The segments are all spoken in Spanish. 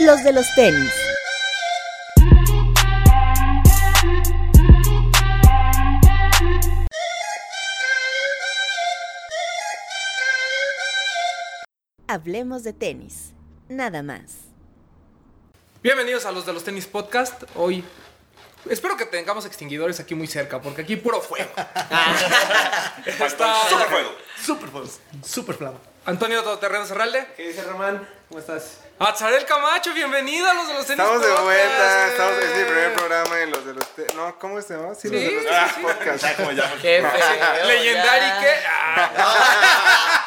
los de los tenis. Hablemos de tenis, nada más. Bienvenidos a los de los tenis podcast. Hoy espero que tengamos extinguidores aquí muy cerca, porque aquí puro fuego. Está Super fuego. Super fuego. Super flama. Antonio Todoterreno Cerralde. ¿Qué dice Román? ¿Cómo estás? Atzarel Camacho, bienvenido a los de los tenis Estamos de podcast. vuelta, estamos en mi primer programa en los de los te- no, ¿cómo se llama? Sí, los de los sí, tenis sí. podcast. Ya como ya. Legendary que. Ah.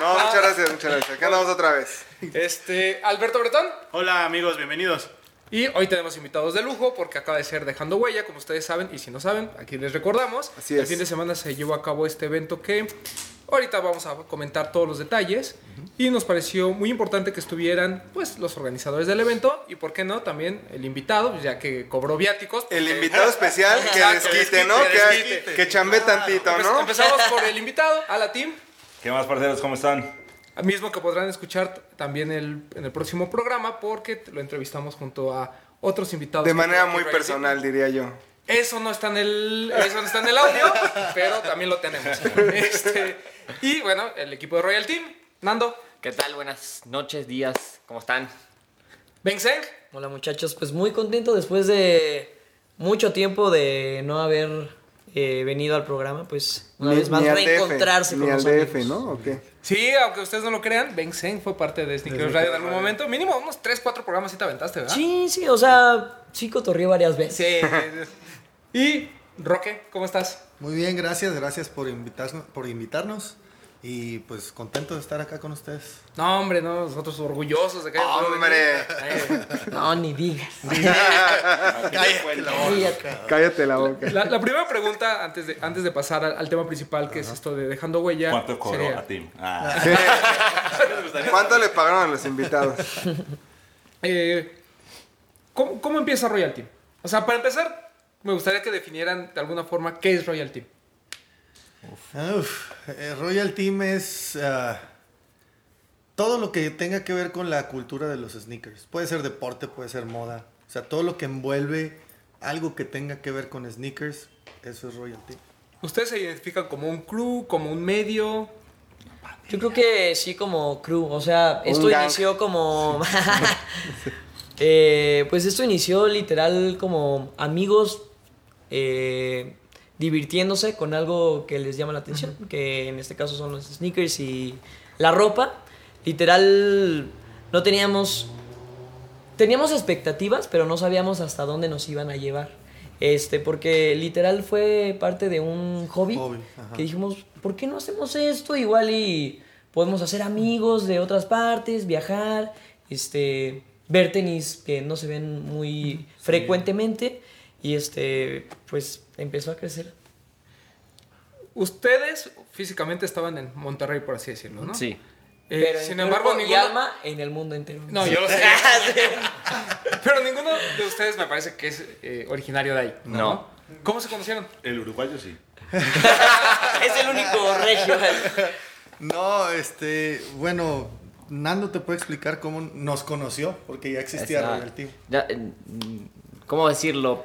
No, muchas gracias, muchas gracias. Acá andamos otra vez. Este, Alberto Bretón. Hola amigos, bienvenidos. Y hoy tenemos invitados de lujo porque acaba de ser Dejando Huella, como ustedes saben, y si no saben, aquí les recordamos. Así El es. fin de semana se llevó a cabo este evento que ahorita vamos a comentar todos los detalles. Y nos pareció muy importante que estuvieran pues los organizadores del evento y, ¿por qué no? También el invitado, ya que cobró viáticos. El porque- invitado especial que desquite, ¿no? que desquite. que chambe tantito, Empe- ¿no? Empezamos por el invitado, a la team. ¿Qué más, parceros? ¿Cómo están? Mismo que podrán escuchar también el- en el próximo programa porque lo entrevistamos junto a otros invitados. De manera muy personal, diría yo. Eso no está en el, eso no está en el audio, pero también lo tenemos. Este, y bueno, el equipo de Royal Team, Nando, ¿Qué tal? Buenas noches, días, ¿cómo están? Benseng, Hola muchachos, pues muy contento después de mucho tiempo de no haber eh, venido al programa, pues una vez más al DF, reencontrarse ni con al los DF, amigos. ¿no? ¿O qué? Sí, aunque ustedes no lo crean, Benseng fue parte de Sneakers Radio en algún momento. Mínimo unos 3, 4 programas sí te aventaste, ¿verdad? Sí, sí, o sea, sí cotorreé varias veces. Sí. Y Roque, ¿cómo estás? Muy bien, gracias, gracias por invitarnos, por invitarnos y pues contento de estar acá con ustedes. No, hombre, no, nosotros orgullosos de que ¡Hombre! No, ni digas. Cállate la Cállate. Cállate la boca. La, la primera pregunta, antes de, antes de pasar al, al tema principal, que es esto de dejando huella. ¿Cuánto cobró sería- a Tim? Ah. ¿Cuánto le pagaron a los invitados? Eh, ¿cómo, cómo empieza Royal Team? O sea, para empezar, me gustaría que definieran de alguna forma qué es Royal Team. Uf, eh, Royal Team es ah, todo lo que tenga que ver con la cultura de los sneakers. Puede ser deporte, puede ser moda. O sea, todo lo que envuelve algo que tenga que ver con sneakers, eso es Royal Team. ¿Ustedes se identifican como un crew, como un medio? Yo creo que sí como crew, o sea, Un esto gang. inició como... Eh, pues esto inició literal como amigos eh, divirtiéndose con algo que les llama la atención, que en este caso son los sneakers y la ropa. Literal no teníamos... Teníamos expectativas, pero no sabíamos hasta dónde nos iban a llevar. Este, porque literal fue parte de un hobby, que dijimos, ¿por qué no hacemos esto? Igual y podemos hacer amigos de otras partes, viajar, este, ver tenis que no se ven muy frecuentemente y este, pues empezó a crecer. Ustedes físicamente estaban en Monterrey, por así decirlo, ¿no? Sí. Eh, Pero sin embargo, y ninguno... alma en el mundo entero. No, yo lo sé. Pero ninguno de ustedes me parece que es eh, originario de ahí. No. ¿Cómo se conocieron? El uruguayo sí. es el único regio. No, este, bueno, Nando te puede explicar cómo nos conoció, porque ya existía Esa- Royal Team. ya, eh, mm, ¿Cómo decirlo?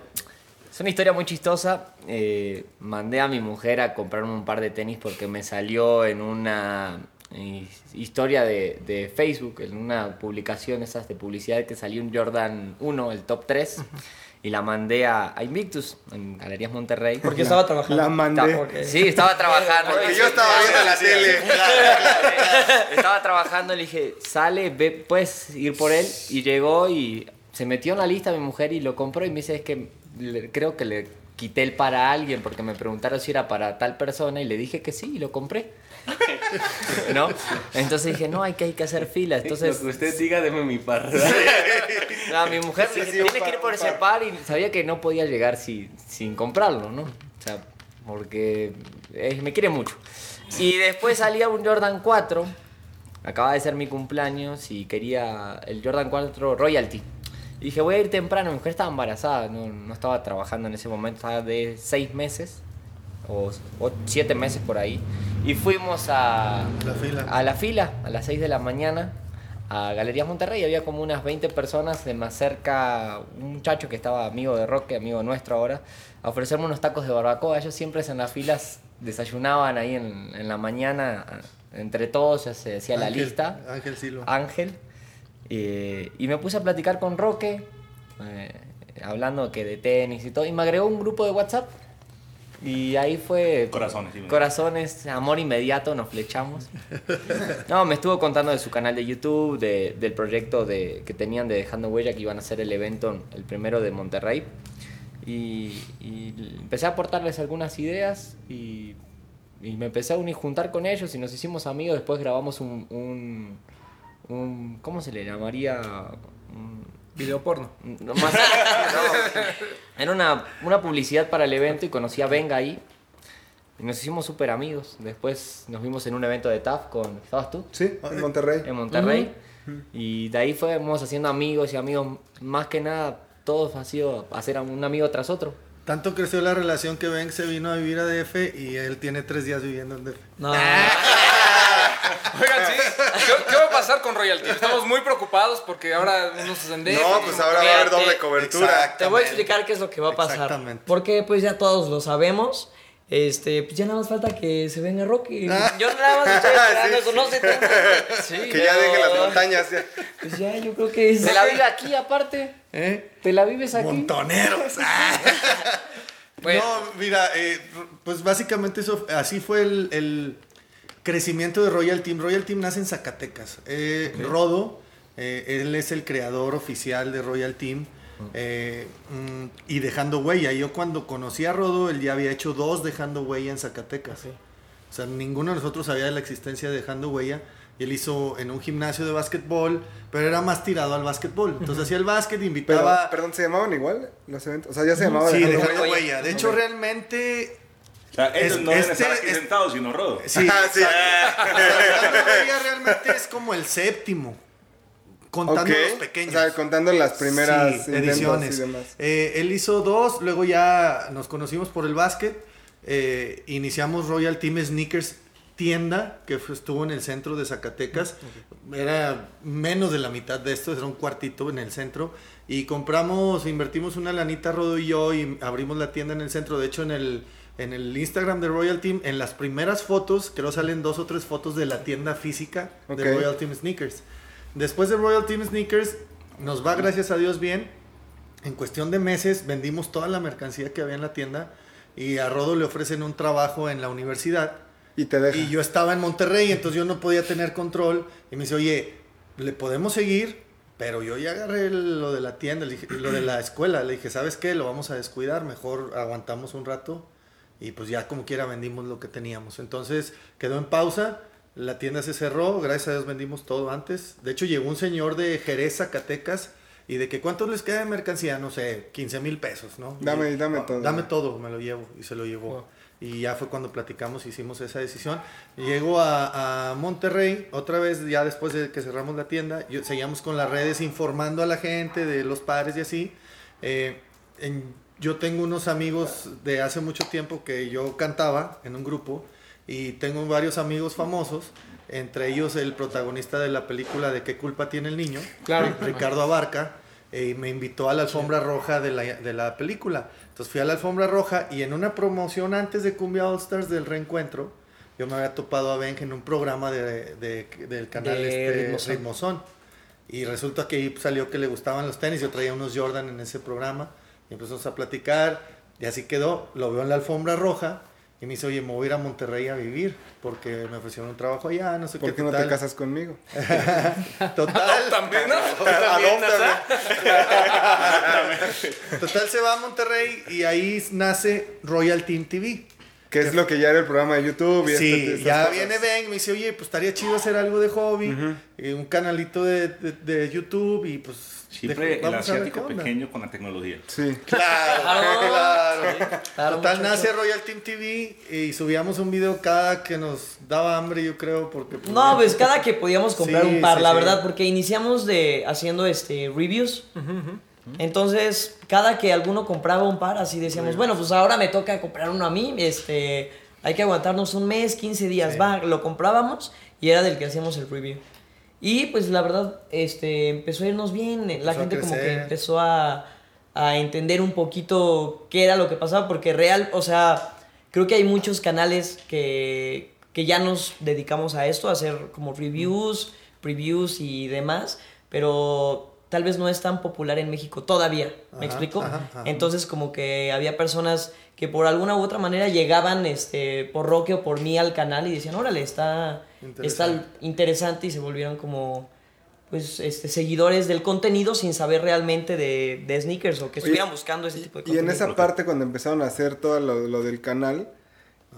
Es una historia muy chistosa. Eh, mandé a mi mujer a comprarme un par de tenis porque me salió en una eh, historia de, de Facebook, en una publicación esas de publicidad que salió un Jordan 1, el top 3. Y la mandé a, a Invictus, en Galerías Monterrey. Porque estaba trabajando. La mandé. Porque- Sí, estaba trabajando. Porque yo estaba viendo la tele. Estaba trabajando, le dije, sale, ve, puedes ir por él. Y llegó y se metió en la lista mi mujer y lo compró. Y me dice, es que le- creo que le quité el para alguien porque me preguntaron si era para tal persona. Y le dije que sí y lo compré. ¿No? Entonces dije, no, hay que, hay que hacer fila. Entonces, usted diga, deme mi par. no, mi mujer Sí, sí, tienes que ir por ese par". par y sabía que no podía llegar si- sin comprarlo, ¿no? O sea, porque eh, me quiere mucho. Y después salía un Jordan 4, acaba de ser mi cumpleaños y quería el Jordan 4 Royalty. Y dije, voy a ir temprano, mi mujer estaba embarazada, no, no estaba trabajando en ese momento, estaba de seis meses o, o siete meses por ahí. Y fuimos a La fila. a la fila a las 6 de la mañana a Galerías Monterrey. Había como unas 20 personas. Se me acerca un muchacho que estaba amigo de Roque, amigo nuestro ahora, a ofrecerme unos tacos de barbacoa. Ellos siempre en las filas desayunaban ahí en, en la mañana. Entre todos ya se hacía la lista. Ángel Silva. Ángel. Eh, y me puse a platicar con Roque, eh, hablando que de tenis y todo. Y me agregó un grupo de WhatsApp. Y ahí fue. Corazones, sí, Corazones, amor inmediato, nos flechamos. No, me estuvo contando de su canal de YouTube, de- del proyecto de, que tenían de Dejando Huella, que iban a hacer el evento, el primero de Monterrey. Y, y empecé a aportarles algunas ideas y, y me empecé a unir, juntar con ellos y nos hicimos amigos. Después grabamos un, un, un- ¿cómo se le llamaría? Un- Video porno. no, más- no, era una, una publicidad para el evento y conocí a Venga ahí. Y nos hicimos súper amigos. Después nos vimos en un evento de TAF con... ¿Estabas tú? Sí, en Monterrey. En Monterrey. Y de ahí fuimos haciendo amigos y amigos. Más que nada, todos ha sido hacer un amigo tras otro. Tanto creció la relación que Ben se vino a vivir a DF y él tiene tres días viviendo en DF. No, Oigan, sí. ¿Qué, qué va a pasar con Royal Team? Estamos muy preocupados porque ahora se venden. No, pues ahora va a haber doble cobertura. te voy a explicar qué es lo que va a pasar. Exactamente. Porque pues ya todos lo sabemos. Este, pues ya nada más falta que se venga Rocky. Yo nada más estoy esperando Sí, eso, no sé tanto. Sí, Que ya deje las montañas. ya. Pues ya, yo creo que es. ¿Te la vive aquí aparte? ¿Eh? ¿Te la vives aquí? Montoneros. Bueno. No, mira, eh, pues básicamente eso, así fue el, el crecimiento de Royal Team. Royal Team nace en Zacatecas. Eh, Rodo, eh, él es el creador oficial de Royal Team. eh, mm, y dejando huella. Yo cuando conocí a Rodo, él ya había hecho dos dejando huella en Zacatecas. O sea, ninguno de nosotros sabía de la existencia de dejando huella. Y él hizo en un gimnasio de básquetbol, pero era más tirado al básquetbol. Entonces hacía el básquet, Pero, invitaba... perdón, ¿se llamaban igual los eventos? O sea, ya se llamaban. Sí, Dejando dejando Huella? huella. De hecho, realmente O sea, ellos Es- no deben este- estar aquí es- sentados, sino rodo. Sí, Ah, sí. Realmente es como el séptimo. Contando los pequeños. O sea, contando las primeras Sí, ediciones. y demás. Eh, él hizo dos, luego ya nos conocimos por el básquet. eh, iniciamos Royal Team Sneakers tienda, que fue- estuvo en el centro de Zacatecas. Era menos de la mitad de esto, era un cuartito en el centro. Y compramos, invertimos una lanita Rodo y yo y abrimos la tienda en el centro. De hecho, en el, en el Instagram de Royal Team, en las primeras fotos, creo salen dos o tres fotos de la tienda física Ok. de Royal Team Sneakers. Después de Royal Team Sneakers, nos va gracias a Dios bien. En cuestión de meses vendimos toda la mercancía que había en la tienda y a Rodo le ofrecen un trabajo en la universidad. Y te deja. Y yo estaba en Monterrey, entonces yo no podía tener control. Y me dice, oye, le podemos seguir, pero yo ya agarré lo de la tienda, lo de la escuela. Le dije, ¿sabes qué? Lo vamos a descuidar, mejor aguantamos un rato. Y pues ya como quiera vendimos lo que teníamos. Entonces quedó en pausa, la tienda se cerró, gracias a Dios vendimos todo antes. De hecho llegó un señor de Jerez, Zacatecas, y de que cuánto les queda de mercancía, no sé, 15 mil pesos, ¿no? Dame- Y, dame "Ah, todo". Dame todo, me lo llevo, y se lo llevó. Wow. Y ya fue cuando platicamos, hicimos esa decisión. Llego a, a Monterrey, otra vez, ya después de que cerramos la tienda, yo- seguíamos con las redes informando a la gente de los padres y así. Eh, en- yo tengo unos amigos de hace mucho tiempo que yo cantaba en un grupo y tengo varios amigos famosos, entre ellos el protagonista de la película de ¿Qué culpa tiene el niño? Claro. Ricardo Abarca, eh, y me invitó a la alfombra roja de la, de la película. Entonces fui a la alfombra roja y en una promoción antes de Cumbia All Stars del reencuentro, yo me había topado a Benj en un programa de, de- del canal De este, Ritmozón. Ritmozón. Y resulta que ahí salió que le gustaban los tenis. Yo traía unos Jordan en ese programa. Y empezamos a platicar. Y así quedó. Lo veo en la alfombra roja. Y me dice, oye, me voy a ir a Monterrey a vivir. Porque me ofrecieron un trabajo allá. No sé ¿Por qué qué no te tal". casas conmigo? Total. También, ¿no? Total se va a Monterrey. Y ahí nace Royal Team TV. Que es lo que ya era el programa de YouTube. Y Sí, este- estas ya cosas. viene Ben y me dice, oye, pues estaría chido hacer algo de hobby, eh, un canalito de, de- de YouTube y pues... Siempre de- el asiático qué onda". pequeño con la tecnología. Sí. Claro, Claro. claro. Claro, Total, nace Royal Team TV y subíamos un video cada que nos daba hambre, yo creo, porque... pues, No, pues cada que podíamos comprar Sí, un par, sí, la sí. verdad, porque iniciamos de haciendo este reviews. Entonces, cada que alguno compraba un par, así decíamos, bueno, pues ahora me toca comprar uno a mí, este, hay que aguantarnos un mes, 15 días, Sí. va, lo comprábamos y era del que hacíamos el review. Y pues la verdad, este, empezó a irnos bien. La Empezó gente como que empezó a, a entender un poquito qué era lo que pasaba, porque real, o sea, creo que hay muchos canales que, que ya nos dedicamos a esto, a hacer como reviews, previews y demás, pero tal vez no es tan popular en México todavía, ¿me Ajá, explico? ajá, ajá. Entonces como que había personas que por alguna u otra manera llegaban este, por Roque o por mí al canal y decían, órale, está está Interesante. interesante y se volvieron como pues este seguidores del contenido sin saber realmente de, de sneakers o que Oye, estuvieran buscando ese tipo de Y en esa parte, cuando empezaron a hacer todo lo, lo del canal,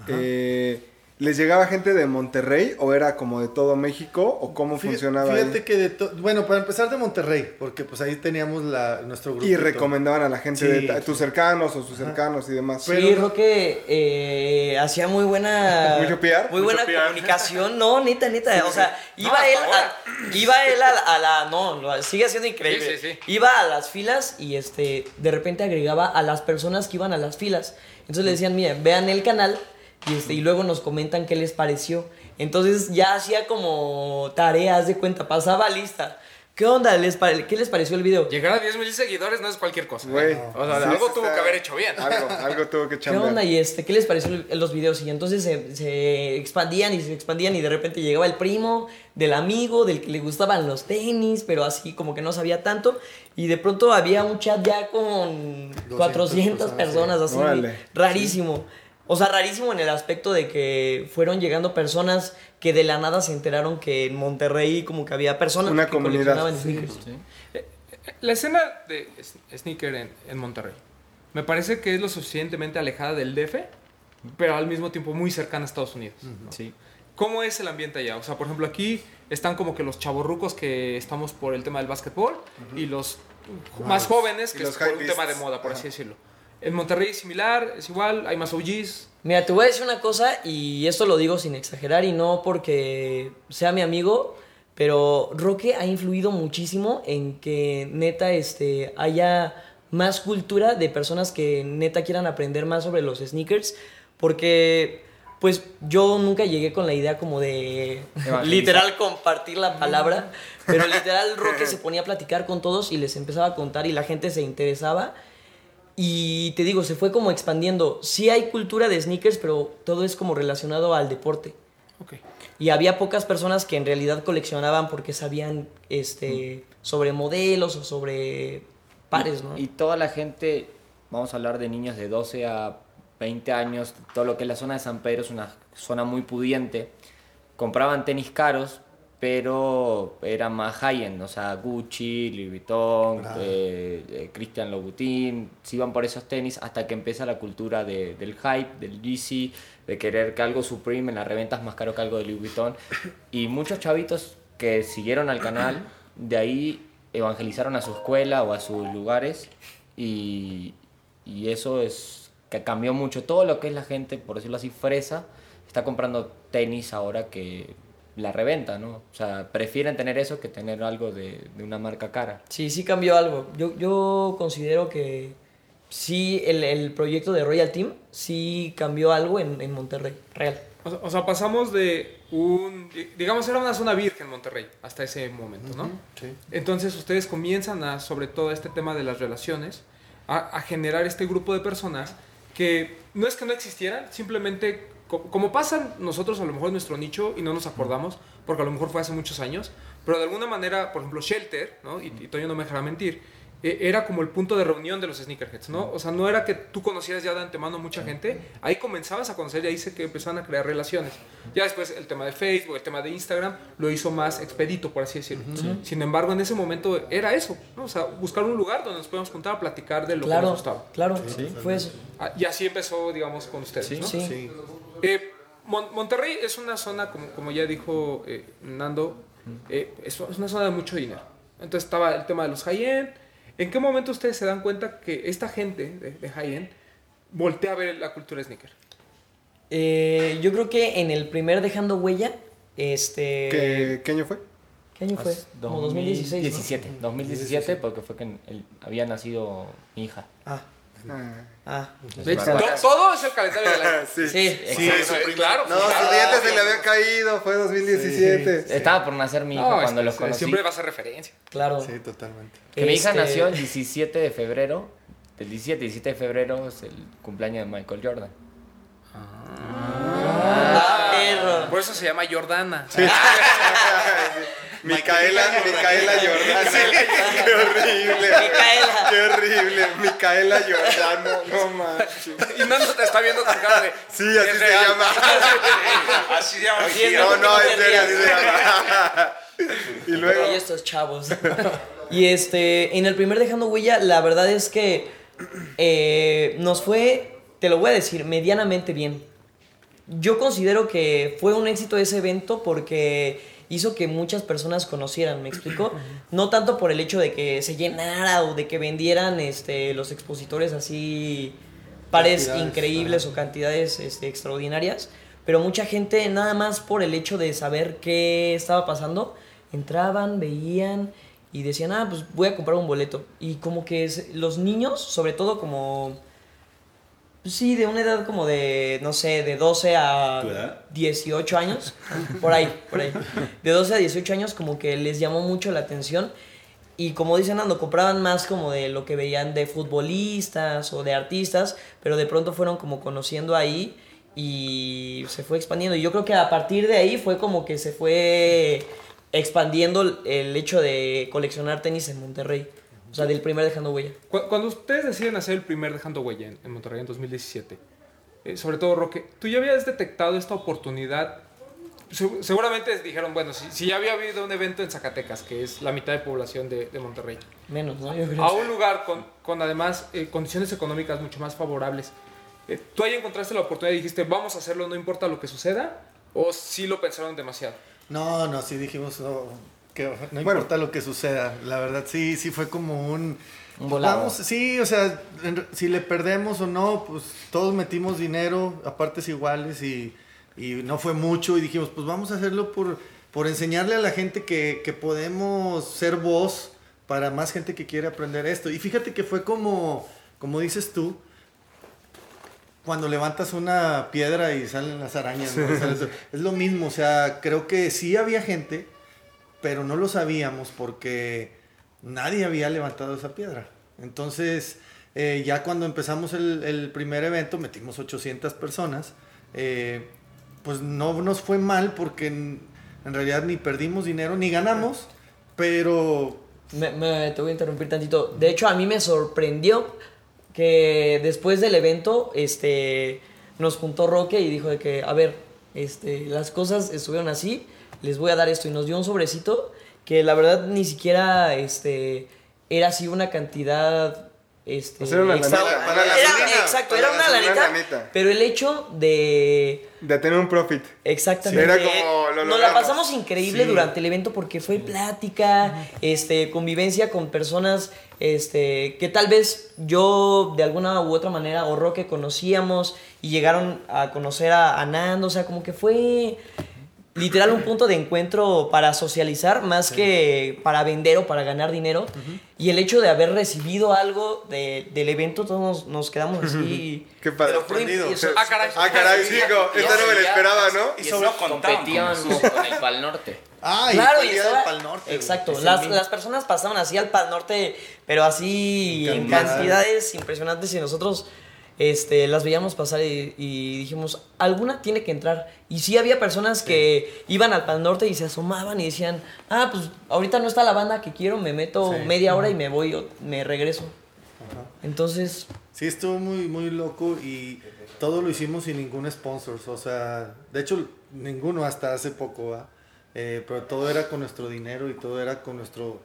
eh, ¿les llegaba gente de Monterrey o era como de todo México o cómo Fí- funcionaba Fíjate ahí? que de bueno, para empezar de Monterrey, porque pues ahí teníamos la, nuestro grupo. Y recomendaban a la gente Sí, de sí. tus cercanos o sus cercanos y demás. Sí, pero Roque eh, hacía muy buena ¿Mucho PR? muy buena Mucho PR. comunicación, no, neta, neta, o sea, iba él a, iba él a, la- a la no, sigue siendo increíble. Sí, sí, sí. Iba a las filas y este de repente agregaba a las personas que iban a las filas. Entonces le decían, "Miren, vean el canal" y este y luego nos comentan qué les pareció. Entonces ya hacía como tareas de cuenta, pasaba lista. ¿Qué onda? ¿Les pare- ¿Qué les pareció el video? Llegar a 10 mil seguidores no es cualquier cosa. ¿eh? Güey, O sea, sí, algo tuvo está- que haber hecho bien. Algo, algo tuvo que ¿Qué chambear. onda? Y este, ¿qué les pareció el- los videos? Y entonces se, se expandían y se expandían y de repente llegaba el primo del amigo, del que le gustaban los tenis, pero así como que no sabía tanto. Y de pronto había un chat ya con 400 personas, personas, así, Órale. rarísimo. O sea, rarísimo en el aspecto de que fueron llegando personas que de la nada se enteraron que en Monterrey como que había personas Una que comunidad. coleccionaban sneakers. La escena de sneaker en, en Monterrey me parece que es lo suficientemente alejada del DF, pero al mismo tiempo muy cercana a Estados Unidos. Sí. ¿Cómo es el ambiente allá? O sea, por ejemplo, aquí están como que los chavorrucos que estamos por el tema del básquetbol y los más jóvenes que los es por un tema de moda, por así decirlo. En Monterrey es similar, es igual, hay más OGs. Mira, te voy a decir una cosa y esto lo digo sin exagerar y no porque sea mi amigo, pero Roque ha influido muchísimo en que neta este, haya más cultura de personas que neta quieran aprender más sobre los sneakers, porque pues yo nunca llegué con la idea como de literal compartir la palabra, pero literal Roque se ponía a platicar con todos y les empezaba a contar y la gente se interesaba. Y te digo, se fue como expandiendo. Sí hay cultura de sneakers, pero todo es como relacionado al deporte. Y había pocas personas que en realidad coleccionaban porque sabían este, sobre modelos o sobre pares, ¿no? Y toda la gente, vamos a hablar de niños de 12 a 20 años, todo lo que es la zona de San Pedro es una zona muy pudiente. Compraban tenis caros, pero era más high-end, o sea, Gucci, Louis Vuitton, eh, eh, Christian Louboutin, se iban por esos tenis hasta que empieza la cultura de- del hype, del Yeezy, de querer que algo Supreme en la reventa es más caro que algo de Louis Vuitton. Y muchos chavitos que siguieron al canal, de ahí evangelizaron a su escuela o a sus lugares y, y eso es que cambió mucho. Todo lo que es la gente, por decirlo así, fresa, está comprando tenis ahora que la reventa, ¿no? O sea, prefieren tener eso que tener algo de, de una marca cara. Sí, sí cambió algo. Yo, yo considero que sí, el, el proyecto de Royal Team sí cambió algo en, en Monterrey, real. O sea, o sea, pasamos de un, di- digamos, era una zona virgen Monterrey hasta ese momento, ¿no? Sí. Entonces ustedes comienzan a, sobre todo este tema de las relaciones, a, a generar este grupo de personas que no es que no existieran, simplemente como pasan nosotros a lo mejor en nuestro nicho y no nos acordamos, porque a lo mejor fue hace muchos años, pero de alguna manera, por ejemplo, Shelter, ¿no? y, y Toño no me dejará mentir, eh, era como el punto de reunión de los sneakerheads, ¿no? O sea, no era que tú conocieras ya de antemano mucha gente, ahí comenzabas a conocer y ahí se que empezaban a crear relaciones. Ya después el tema de Facebook, el tema de Instagram, lo hizo más expedito, por así decirlo. Sin embargo, en ese momento era eso, ¿no? O sea, buscar un lugar donde nos podíamos juntar a platicar de lo que Claro, nos gustaba. claro, fue eso. Ah, Y así empezó, digamos, con ustedes, ¿no? Sí. Eh, Mon- Monterrey es una zona, como, como ya dijo eh, Nando, eh, es, es una zona de mucho dinero. Entonces estaba el tema de los high-end. ¿En qué momento ustedes se dan cuenta que esta gente de, de high-end voltea a ver la cultura sneaker? Eh, yo creo que en el primer Dejando Huella, este... ¿Qué, qué año fue? ¿Qué año fue? Como 2016. ¿no? 2017, 2017 porque fue que el- había nacido mi hija. Ah, Ah, Ah, todo es el calendario del año. sí. sí. Sí, Eso, su eh, claro. No, claro. su diente se le había caído, fue 2017. Estaba por nacer mi hijo No, cuando es- los conocí. Siempre va a ser referencia. Claro. Sí, totalmente. Que mi hija Este- nació el 17 de febrero. El 17, 17 de febrero es el cumpleaños de Michael Jordan. Ah, perro. Por eso se llama Jordana. Micaela, Micaela Jordana. Qué horrible. Micaela. Qué horrible. Micaela Jordana. No manches. Y no, te está viendo con cara de. Sí, así se real. llama. Así se llama. No, no, en serio, así se llama. Y luego. Y estos chavos. y este, en el primer Dejando Huella, la verdad es que eh, nos fue, te lo voy a decir, medianamente bien. Yo considero que fue un éxito ese evento porque hizo que muchas personas conocieran, ¿me explico? No tanto por el hecho de que se llenara o de que vendieran este, los expositores así pares Cantidades, increíbles o cantidades este, extraordinarias, pero mucha gente nada más por el hecho de saber qué estaba pasando, entraban, veían y decían, ah, pues voy a comprar un boleto. Y como que los niños, sobre todo como... pues Sí, de una edad como de, no sé, de 12 a ¿Tu edad? 18 años, por ahí, por ahí. De 12 a 18 años como que les llamó mucho la atención y como dicen Nando, compraban más como de lo que veían de futbolistas o de artistas, pero de pronto fueron como conociendo ahí y se fue expandiendo. Y yo creo que a partir de ahí fue como que se fue expandiendo el hecho de coleccionar tenis en Monterrey. O sea, del primer dejando huella. Cu- Cuando ustedes deciden hacer el primer Dejando Huella en, en Monterrey en 2017, eh, sobre todo Roque, ¿tú ya habías detectado esta oportunidad? Se- seguramente dijeron, bueno, si, si ya había habido un evento en Zacatecas, que es la mitad de población de, de Monterrey, Menos, ¿no? Yo creo. a un lugar con, con además eh, condiciones económicas mucho más favorables, eh, ¿tú ahí encontraste la oportunidad y dijiste, vamos a hacerlo, no importa lo que suceda? ¿O sí lo pensaron demasiado? No, no, sí dijimos no, que no Bueno. importa lo que suceda. La verdad, sí, sí fue como un... Un volado. Vamos, sí, o sea, en si le perdemos o no, pues todos metimos dinero a partes iguales y, y no fue mucho y dijimos, pues vamos a hacerlo por, por enseñarle a la gente que, que podemos ser voz para más gente que quiere aprender esto. Y fíjate que fue como, como dices tú, cuando levantas una piedra y salen las arañas. ¿no? O sea, es, es lo mismo, o sea, creo que sí había gente, pero no lo sabíamos porque nadie había levantado esa piedra. Entonces, eh, ya cuando empezamos el, primer evento, metimos 800 personas, eh, pues no nos fue mal porque en, en realidad ni perdimos dinero ni ganamos, pero Me, me- te voy a interrumpir tantito. De hecho, a mí me sorprendió que después del evento, este, nos juntó Roque y dijo de que, a ver, este, las cosas estuvieron así, les voy a dar esto y nos dio un sobrecito que la verdad ni siquiera, este, era así una cantidad, este, O sea, era una lanita, para la era- exacto, para era una lanita, lanita. pero el hecho de De tener un profit. Exactamente. Era como lo Nos la pasamos increíble Sí. durante el evento porque fue plática, este, convivencia con personas este, que tal vez yo de alguna u otra manera o Roque conocíamos y llegaron a conocer a, a Nando, o sea, como que fue literal un punto de encuentro para socializar más que para vender o para ganar dinero. Y el hecho de haber recibido algo de- del evento, todos nos, nos quedamos así. Qué padre. Sorprendido. eso- Ah, caray. Ah, caray, chico. Esta no me la esperaba, ¿no? Y eso no contaban con Competíamos eso. con el Pal Norte. Ah, Claro, y el día estaba- del Pal Norte. Exacto, las, las personas pasaban así al Pal Norte, pero así En en cantidad. cantidades impresionantes y nosotros este, las veíamos pasar y, y dijimos, alguna tiene que entrar. Y sí había personas que iban al Pal Norte y se asomaban y decían, ah, pues ahorita no está la banda que quiero, me meto Sí. media hora y me voy, o me regreso. Entonces, Sí, estuvo muy, muy loco y todo lo hicimos sin ningún sponsor. O sea, de hecho, ninguno hasta hace poco, ¿va? Eh, pero todo era con nuestro dinero y todo era con nuestro,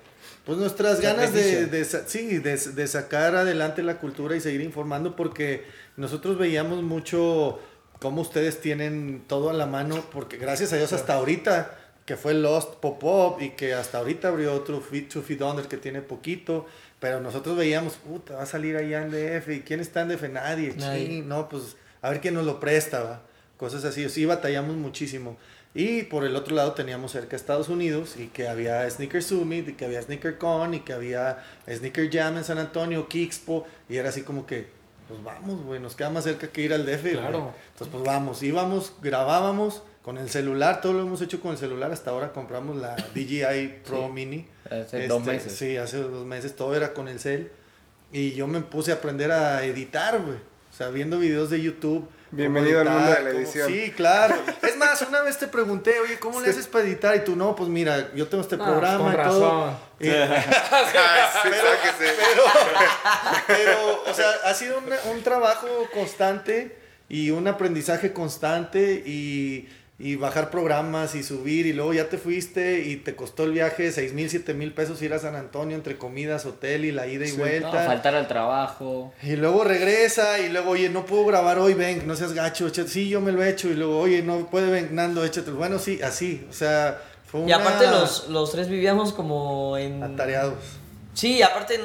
pues nuestras ganas de, de sí, de, de sacar adelante la cultura y seguir informando porque nosotros veíamos mucho cómo ustedes tienen todo a la mano, porque gracias a Dios hasta ahorita, que fue Lost Pop-Up y que hasta ahorita abrió otro Fit to Feed Under que tiene poquito, pero nosotros veíamos, puta, va a salir allá en DF, ¿y quién está en DF? Nadie, Nadie. no, pues a ver quién nos lo presta, ¿va? cosas así, sí batallamos muchísimo. Y por el otro lado teníamos cerca Estados Unidos y que había Sneaker Summit y que había Sneaker Con y que había Sneaker Jam en San Antonio, Kickspo y era así como que pues vamos, güey, nos queda más cerca que ir al DF. Claro. Entonces, pues vamos, íbamos, grabábamos con el celular, todo lo hemos hecho con el celular. Hasta ahora compramos la DJI Pro Mini. Hace dos Este, meses. Sí, hace dos meses, todo era con el cel. Y yo me puse a aprender a editar, güey. O sea, viendo videos de YouTube. Bienvenido al mundo de la cómo- edición. Sí, claro. Es más, una vez te pregunté, oye, ¿cómo le haces para editar? Y tú, no, pues mira, yo tengo este programa con y todo. razón. Y- Sí, sáquese. pero, o sea, ha sido un, un trabajo constante y un aprendizaje constante y, y bajar programas y subir y luego ya te fuiste y te costó el viaje 6 mil, 7 mil pesos ir a San Antonio entre comidas, hotel y la ida y No, vuelta. faltar al trabajo. Y luego regresa y luego, oye, no puedo grabar hoy, ven, no seas gacho, échate. Sí, yo me lo he hecho. Y luego, oye, no puede, ven, Nando, échatelo. Bueno, sí, así. O sea, fue Y una... aparte los, los tres vivíamos como en... Atareados. Sí, aparte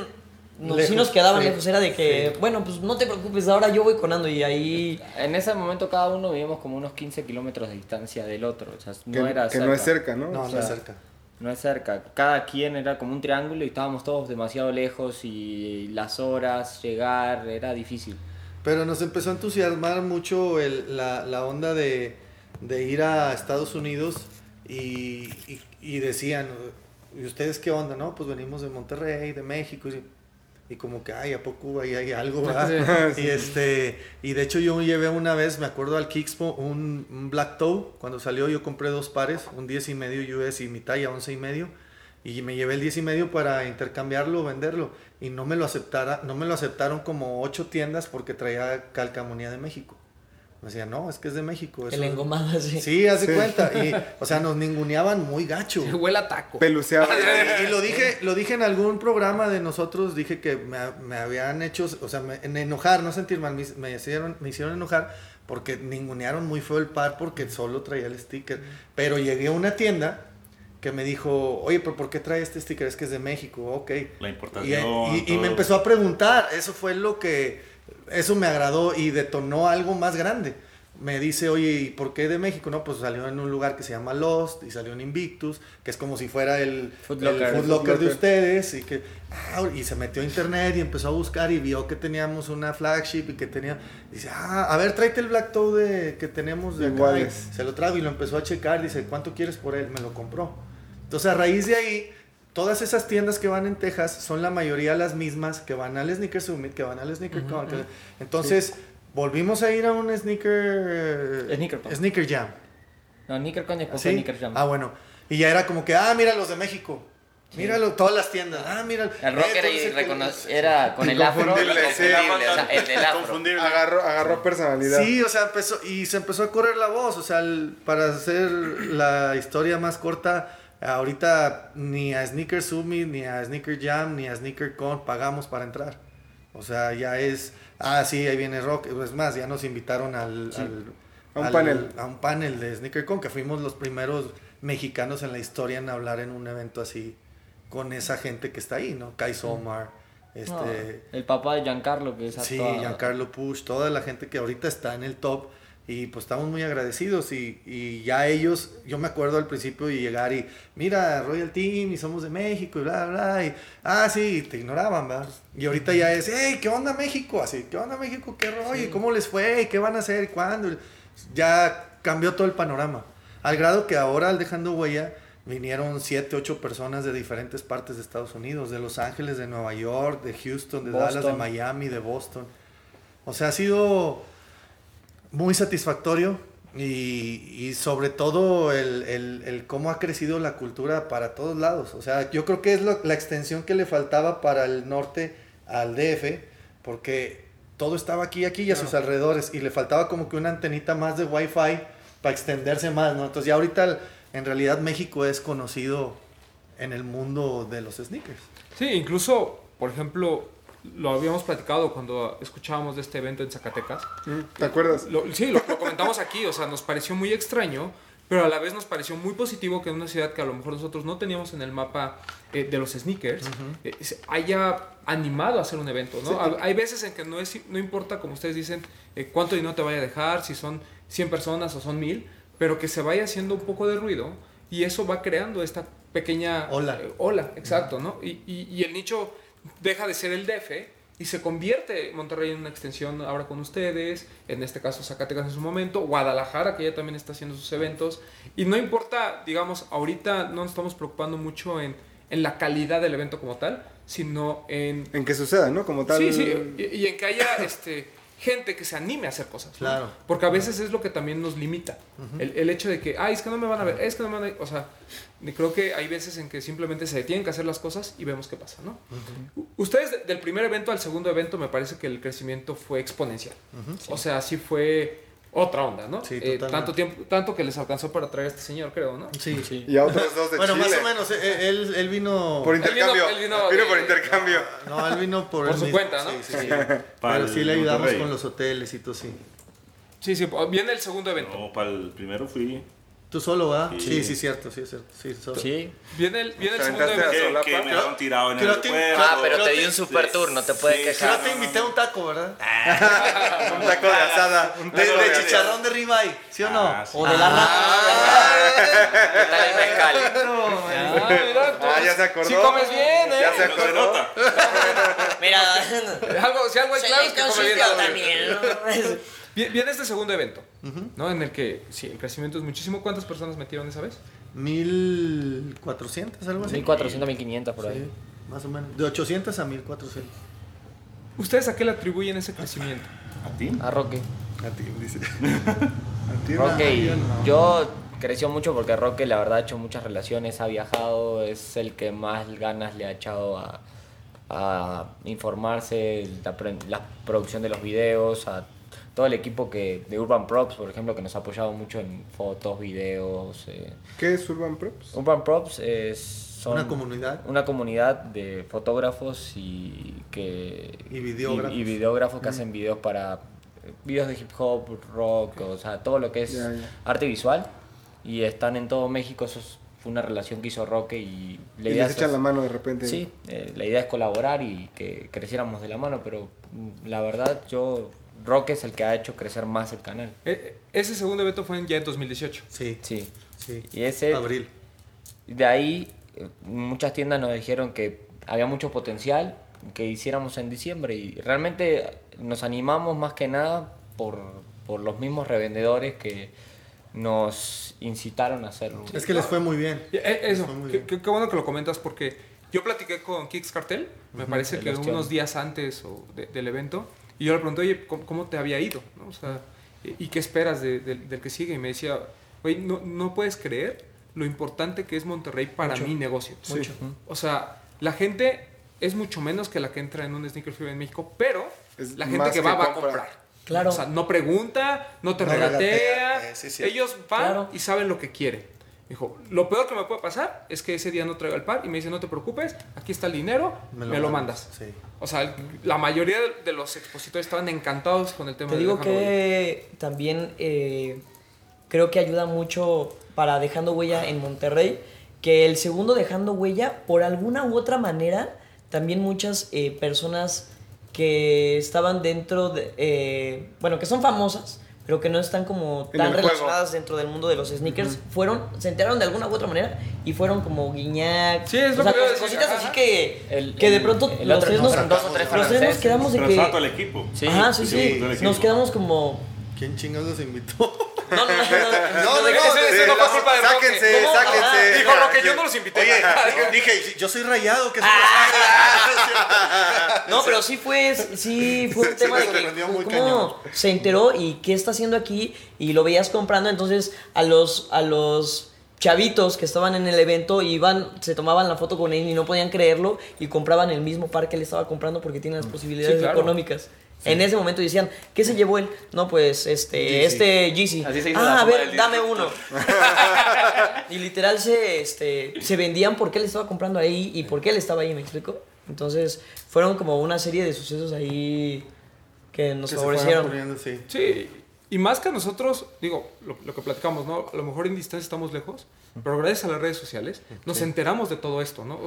nos, sí Lejos, nos quedaban sí, lejos. Era de que, sí. bueno, pues no te preocupes, ahora yo voy con Ando y ahí... En ese momento cada uno vivíamos como unos 15 kilómetros de distancia del otro. O sea, Que, no era que no es cerca, ¿no? No, O no sea, es cerca. No es cerca. Cada quien era como un triángulo y estábamos todos demasiado lejos y las horas, llegar, era difícil. Pero nos empezó a entusiasmar mucho el- la, la onda de, de ir a Estados Unidos y, y- y decían, ¿y ustedes qué onda? No, pues venimos de Monterrey, de México. Y, y como que, ay, ¿a poco ahí hay algo? verdad?" Y, este, y de hecho yo llevé una vez, me acuerdo al Kickspo, un, un Black Toe. Cuando salió yo compré dos pares, un 10 y medio US y mi talla 11 y medio. Y me llevé el 10 y medio para intercambiarlo, venderlo. Y no me lo aceptara, no me lo aceptaron como ocho tiendas porque traía calcamonía de México. Me decían, no, es que es de México. eso El es-". engomado así. Sí, hace cuenta. Y, o sea, nos ninguneaban muy gacho. Huele a taco. Peluceado. Y lo dije, lo dije en algún programa de nosotros, dije que me, me habían hecho, o sea, me, en enojar, no sentir mal, me, me hicieron, me hicieron enojar porque ningunearon muy feo el par porque solo traía el sticker. Pero llegué a una tienda que me dijo, oye, pero ¿por qué trae este sticker? Es que es de México, ok. La Y, importación. y- y todo. me empezó a preguntar, eso fue lo que, eso me agradó y detonó algo más grande. Me dice, oye, ¿y por qué de México? No, pues salió en un lugar que se llama Lost y salió en Invictus, que es como si fuera el Food el Locker. Food Food Locker de ustedes y que ah, y se metió a internet y empezó a buscar y vio que teníamos una flagship y que tenía dice ah a ver tráete el Black Toe de que tenemos de acá se lo trago y lo empezó a checar dice cuánto quieres por él me lo compró entonces a raíz de ahí todas esas tiendas que van en Texas son la mayoría las mismas que van al Sneaker Summit que van al Sneaker Con que- entonces volvimos a ir a un sneaker Sneaker Con. sneaker jam No, Nickercon y después ¿Sí? Nicker Jam. Ah, bueno. Y ya era como que, ah, mira los de México. Míralo, todas las tiendas. Ah, mira. El rock eh, era, era con el afro. Sí. o sea, el del afro. Confundible. Agarró, agarró personalidad. Sí, o sea, empezó, y se empezó a correr la voz, o sea, el- para hacer la historia más corta, ahorita ni a Sneaker Summit, ni a Sneaker Jam, ni a Sneaker Con pagamos para entrar. O sea, ya es, ah, sí, ahí viene Rock, es más, ya nos invitaron al... al- A un al- panel. A un panel de Sneaker Con, que fuimos los primeros mexicanos en la historia en hablar en un evento así, con esa gente que está ahí, ¿no? Kai Somar, este... No, el papá de Giancarlo, que es Sí, actuado. Giancarlo Push, toda la gente que ahorita está en el top y pues estamos muy agradecidos y, y ya ellos, yo me acuerdo al principio de llegar y mira, Royal Team y somos de México y bla, bla, bla, y ah, sí, te ignoraban, ¿verdad? Y ahorita ya es, hey, ¿qué onda México? Así, ¿qué onda México? ¿Qué rollo? ¿Y ¿Cómo les fue? ¿Y ¿Qué van a hacer? ¿Y ¿Cuándo? Ya cambió todo el panorama. Al grado que ahora al Dejando Huella vinieron siete, ocho personas de diferentes partes de Estados Unidos, de Los Ángeles, de Nueva York, de Houston, de Dallas, de. Miami, de Boston. O sea, ha sido muy satisfactorio y, y sobre todo el, el- el cómo ha crecido la cultura para todos lados. O sea, yo creo que es lo- la extensión que le faltaba para el norte al DF, porque todo estaba aquí, aquí y a sus alrededores, y le faltaba como que una antenita más de Wi-Fi para extenderse más, ¿no? Entonces ya ahorita en realidad México es conocido en el mundo de los sneakers. Sí, incluso, por ejemplo, lo habíamos platicado cuando escuchábamos de este evento en Zacatecas. Mm, ¿Te acuerdas? Lo- sí, lo, lo comentamos aquí, o sea, nos pareció muy extraño, pero a la vez nos pareció muy positivo que en una ciudad que a lo mejor nosotros no teníamos en el mapa eh, de los sneakers, eh, se haya animado a hacer un evento, ¿no? Ha- Hay veces en que no, es, no importa, como ustedes dicen, eh, cuánto dinero te vaya a dejar, si son 100 personas o son 1000, pero que se vaya haciendo un poco de ruido y eso va creando esta pequeña Ola. eh, ola, exacto, ¿no? Y, y- y el nicho deja de ser el DF y se convierte Monterrey en una extensión ahora con ustedes, en este caso Zacatecas en su momento, Guadalajara que ya también está haciendo sus eventos y no importa, digamos, ahorita no nos estamos preocupando mucho en, en la calidad del evento como tal, sino en... En que suceda, ¿no? Como tal. Sí, sí, y, y en que haya este, gente que se anime a hacer cosas. ¿no? Claro. Porque a veces es lo que también nos limita. el, el hecho de que, ay, es que no me van a ver, es que no me van a... O sea, creo que hay veces en que simplemente se tienen que hacer las cosas y vemos qué pasa, ¿no? Ustedes de- del primer evento al segundo evento me parece que el crecimiento fue exponencial. O sea, sí fue otra onda, ¿no? Sí, Eh, totalmente. tanto tiempo, tanto que les alcanzó para traer a este señor, creo, ¿no? Sí. Y a otros dos de Bueno, Chile. más o menos. eh, Él, él vino. Por Él vino- intercambio. él Vino, por intercambio. No, él vino por, su mismo. cuenta, ¿no? Sí, sí, sí. Para Pero el sí le ayudamos Monterrey. con los hoteles y todo, sí. Sí, sí, viene el segundo evento. No, para el primero fui. ¿Tú solo, va? Sí. Sí, sí, cierto, sí, cierto. Sí, solo. Sí. Viene el, viene el segundo aventaste a evento. Que, solapa. que me dejaron tirado en el. Ah, pero te di un super tour, no te puedes Sí, Yo quejar. te invité a un taco, ¿verdad? Un taco de asada. Un De, taco de de chicharrón de ribeye, ¿sí o no? Ah, sí. O de la ¿Qué tal el mezcal? Ah, Ah, ya se acordó. Sí comes bien, ¿eh? Ya se acordó. Mira, Algo, si algo hay claro es que come bien. también. Vi- Viene este segundo evento, ¿no? En el que, sí, el crecimiento es muchísimo. ¿Cuántas personas metieron esa vez? 1400, algo así. 1400, 1500 por Sí, ahí. más o menos. De 800 a 1400. ¿Ustedes a qué le atribuyen ese crecimiento? ¿A ti? A Roque. A ti, dice. A ti, Roque, no, yo no. yo creció mucho porque Roque la verdad ha hecho muchas relaciones, ha viajado, es el que más ganas le ha echado a, a informarse, la, la producción de los videos, a todo el equipo que de Urban Props, por ejemplo, que nos ha apoyado mucho en fotos, videos. eh. ¿Qué es Urban Props? Urban Props es son Una comunidad. una comunidad de fotógrafos y que Y videógrafos. y, y videógrafos que hacen videos para eh, videos de hip hop, rock, o sea, todo lo que es arte visual y están en todo México, eso es- fue una relación que hizo Roque y la Y idea les es- echan la mano de repente. Sí, eh, la idea es colaborar y que creciéramos de la mano, pero mm, la verdad yo Roque es el que ha hecho crecer más el canal. Eh, ese segundo evento fue en- ya en 2018. Sí, Sí. sí. Y ese Abril. De ahí, eh, muchas tiendas nos dijeron que había mucho potencial que hiciéramos en diciembre y realmente nos animamos más que nada por, por los mismos revendedores que nos incitaron a hacerlo. Es que les fue muy bien. Y, eh, Eso, Fue muy qué, bien. qué- qué bueno que lo comentas porque yo platiqué con Kix Cartel, me parece que unos días antes o de- del evento, y yo le pregunté, oye, ¿cómo, cómo te había ido? ¿No? O sea, ¿y y qué esperas de- de- del que sigue? Y me decía, oye, no, no puedes creer lo importante que es Monterrey para mi negocio. Mucho. O sea, la gente es mucho menos que la que entra en un sneaker fever en México, pero Es la gente que va que va a compra. comprar. Claro. O sea, no pregunta, no te No regatea. regatea, eh, sí, sí. Ellos van Claro. y saben lo que quieren. Dijo, lo peor que me puede pasar es que ese día no traiga el par y me dice, no te preocupes, aquí está el dinero, me lo, mandas. Sí. O sea, la mayoría de- los expositores estaban encantados con el tema Te de digo Dejando Huella. que también eh, creo que ayuda mucho para Dejando Huella en Monterrey, que el segundo Dejando Huella, por alguna u otra manera, también muchas eh, personas que estaban dentro de, eh, bueno, que son famosas, pero que no están como tan juego. relacionadas dentro del mundo de los sneakers, fueron, se enteraron de alguna u otra manera y fueron como Guiñac, Sí, es o lo sea, que cositas ajá. así que, El- que de pronto el los tres no, nos, son dos o tres los tres nos franceses. quedamos de que... el equipo. Sí. Ajá, sí, Nos quedamos como. ¿Quién chingados invitó? No, no, no, no. No, no, ese- no, fue culpa de Roque. Sáquense, sáquense. Dijo Roque, yo no los invité. Oye, dije, yo soy rayado, que es No, pero sí fue, sí fue un tema de que se enteró y qué está haciendo aquí y lo veías comprando, entonces a los a los chavitos que estaban en el evento iban, se tomaban la foto con él y no podían creerlo y compraban el mismo par que él estaba comprando porque tiene las posibilidades Sí, claro. económicas. En ese momento decían, ¿qué se llevó él? No, pues este, este Yeezy. Así se hizo ah, a ver, dame uno. y literal se, este, se vendían porque él estaba comprando ahí y porque él estaba ahí, ¿me explico? Entonces fueron como una serie de sucesos ahí que nos Que favorecieron. sí. Sí, y más que a nosotros, digo, lo, lo que platicamos, ¿no? A lo mejor en distancia estamos lejos, pero gracias a las redes sociales nos enteramos de todo esto, ¿no?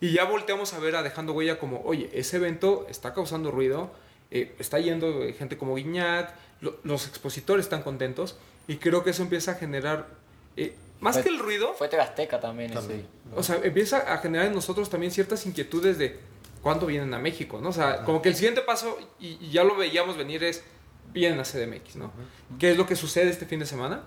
Y ya volteamos a ver a Dejando Huella como, oye, ese evento está causando ruido, eh, está yendo eh, gente como Guiñac, lo- los expositores están contentos, y creo que eso empieza a generar, eh, más Fue- que el ruido, Fue Tebasteca también, ese También. o sea, empieza a generar en nosotros también ciertas inquietudes de ¿cuándo vienen a México? ¿no? O sea, como que el siguiente paso, y, y ya lo veíamos venir, es vienen a CDMX, ¿no? ¿Qué es lo que sucede este fin de semana?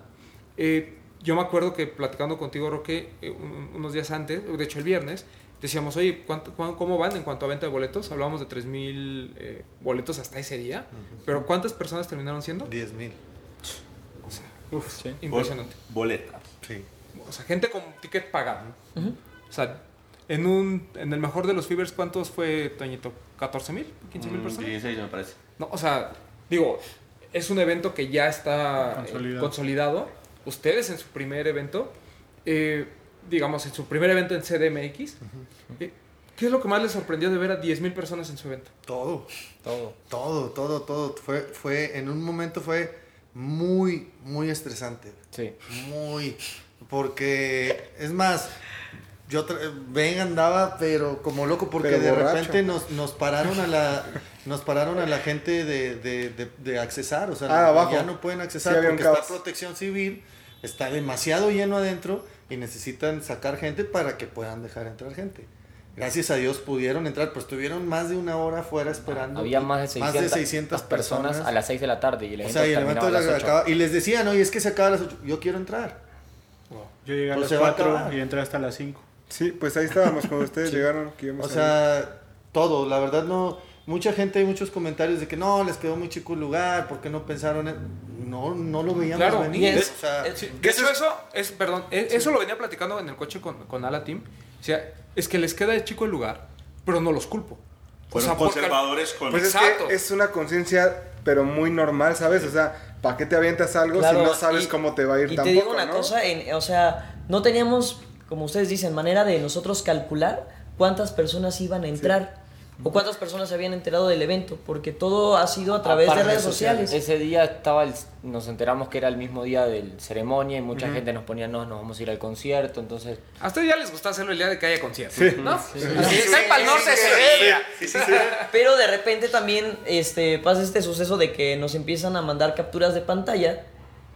Eh, yo me acuerdo que platicando contigo, Roque, eh, un- unos días antes, de hecho el viernes, decíamos, oye, ¿cuánto- cuán- ¿cómo van en cuanto a venta de boletos? Hablábamos de 3.000 eh, boletos hasta ese día, pero ¿cuántas personas terminaron siendo? 10 mil. O sea, uf, Sí. impresionante. Boletas. Sí. O sea, gente con ticket pagado. O sea, en, un, en el mejor de los Fibers, ¿cuántos fue, Toñito? ¿14 mil? ¿15 mil Mm, personas? 16 me parece. No, o sea, digo, es un evento que ya está eh, Consolidado. consolidado. Ustedes en su primer evento, eh, digamos, en su primer evento en CDMX, eh, ¿qué es lo que más les sorprendió de ver a 10.000 personas en su evento? Todo. Todo. Todo, todo, todo. Fue, fue, en un momento fue muy, muy estresante. Sí. Muy. Porque, es más, yo tra- Ben andaba, pero como loco, porque Pero de borracho. repente nos, nos pararon a la nos pararon a la gente de, de, de, de accesar. O sea, Ah, abajo. ya no pueden accesar Sí, había un porque está caos. protección civil, está demasiado lleno adentro y necesitan sacar gente para que puedan dejar entrar gente. Gracias a Dios pudieron entrar, pues estuvieron más de una hora afuera esperando. Había más de 600, Más de 600 personas, a las 6 de la tarde y O sea, y el terminaba evento a las la- 8. acaba- y les decían, oye, es que se acaba a las 8, yo quiero entrar. Yo llegué a Pues las se va a 4 acabar. y entré hasta las 5. Sí, pues ahí estábamos cuando ustedes llegaron. que O sea, todo, la verdad no, mucha gente hay muchos comentarios de que no, les quedó muy chico el lugar, ¿por qué no pensaron en...? No, no lo veíamos Claro, venir. es- o sea, de hecho, eso es, perdón, e- eso lo venía platicando en el coche con, con Ala Team. O sea, es que les queda de chico el lugar, pero no los culpo. O sea, porque- conservadores con... Pues es Exacto. que es una conciencia, pero muy normal, ¿sabes? O sea, ¿para qué te avientas algo Claro, si no sabes y- cómo te va a ir Y tampoco, te digo una ¿no? cosa, en- o sea, no teníamos, como ustedes dicen, manera de nosotros calcular cuántas personas iban a entrar o cuántas personas se habían enterado del evento, porque todo ha sido a través de redes sociales. Ese día estaba el- nos enteramos que era el mismo día del ceremonia y mucha gente nos ponía, no, nos vamos a ir al concierto, entonces... A ustedes ya les gusta hacerlo el día de que haya concierto, ¿no? Así es, ahí para el norte se ve. Pero de repente también este, pasa este suceso de que nos empiezan a mandar capturas de pantalla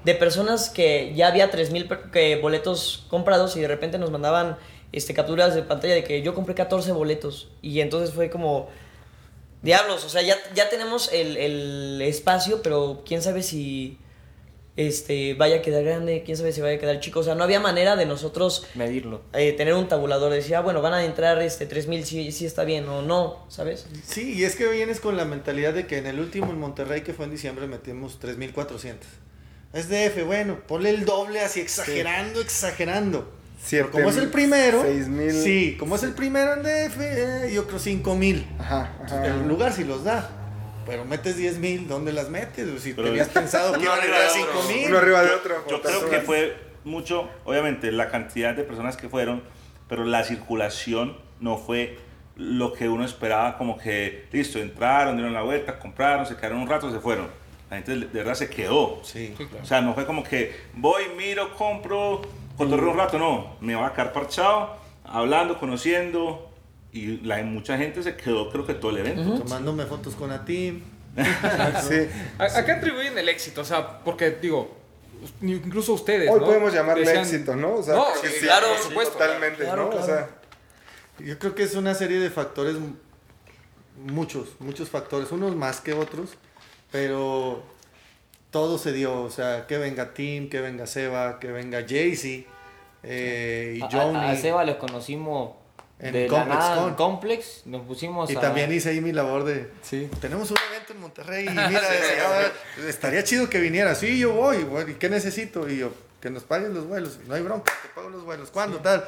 de personas que ya había 3.000 per- que boletos comprados y de repente nos mandaban este, capturas de pantalla de que yo compré 14 boletos. Y entonces fue como, diablos, o sea, ya, ya tenemos el, el espacio, pero quién sabe si este, vaya a quedar grande, quién sabe si vaya a quedar chico. O sea, no había manera de nosotros Medirlo. eh, tener un tabulador, de decir, ah, bueno, van a entrar este, 3.000 si, si está bien o no, ¿sabes? sí, y es que vienes con la mentalidad de que en el último en Monterrey, que fue en diciembre, metimos 3.400. Es DF, bueno, ponle el doble así, exagerando, exagerando. Siete como es el mil, primero, seis mil. sí, como es el primero en DF, eh, yo creo 5.000. Ajá, ajá. El lugar sí los da. Pero metes 10 mil, ¿dónde las metes? Si Pero- tenías pensado que iban a arriba entrar de otro. 5 mil. Uno arriba de otro. Yo creo que fue mucho, obviamente, la cantidad de personas que fueron, pero la circulación no fue lo que uno esperaba, como que, listo, entraron, dieron la vuelta, compraron, se quedaron un rato, se fueron. La gente de verdad se quedó. Sí. O sea, no fue como que voy, miro, compro, cotorreo un rato, no. Me va a quedar parchado, hablando, conociendo. Y la, mucha gente se quedó, creo que todo el evento. Tomándome fotos con a ti. Sí. ¿A, a qué atribuyen el éxito? O sea, porque digo, incluso ustedes. Hoy ¿no? podemos llamarle Decían- éxito, ¿no? O sea, No, porque sí, sí, claro, sí, por supuesto. Totalmente, Claro, ¿no? O sea, Yo creo que es una serie de factores, muchos, muchos factores, unos más que otros, pero todo se dio, o sea, que venga Tim, que venga Seba, que venga Jaycee eh, y Johnny. A, a Seba los conocimos En de Complex la nada, Con. en Complex, nos pusimos y a... también hice ahí mi labor de, Sí. tenemos un evento en Monterrey y mira, decía, "Ah, estaría chido que vinieras, sí, yo voy, ¿y qué necesito? Y yo, que nos paguen los vuelos, no hay bronca, te pago los vuelos, ¿cuándo? Tal,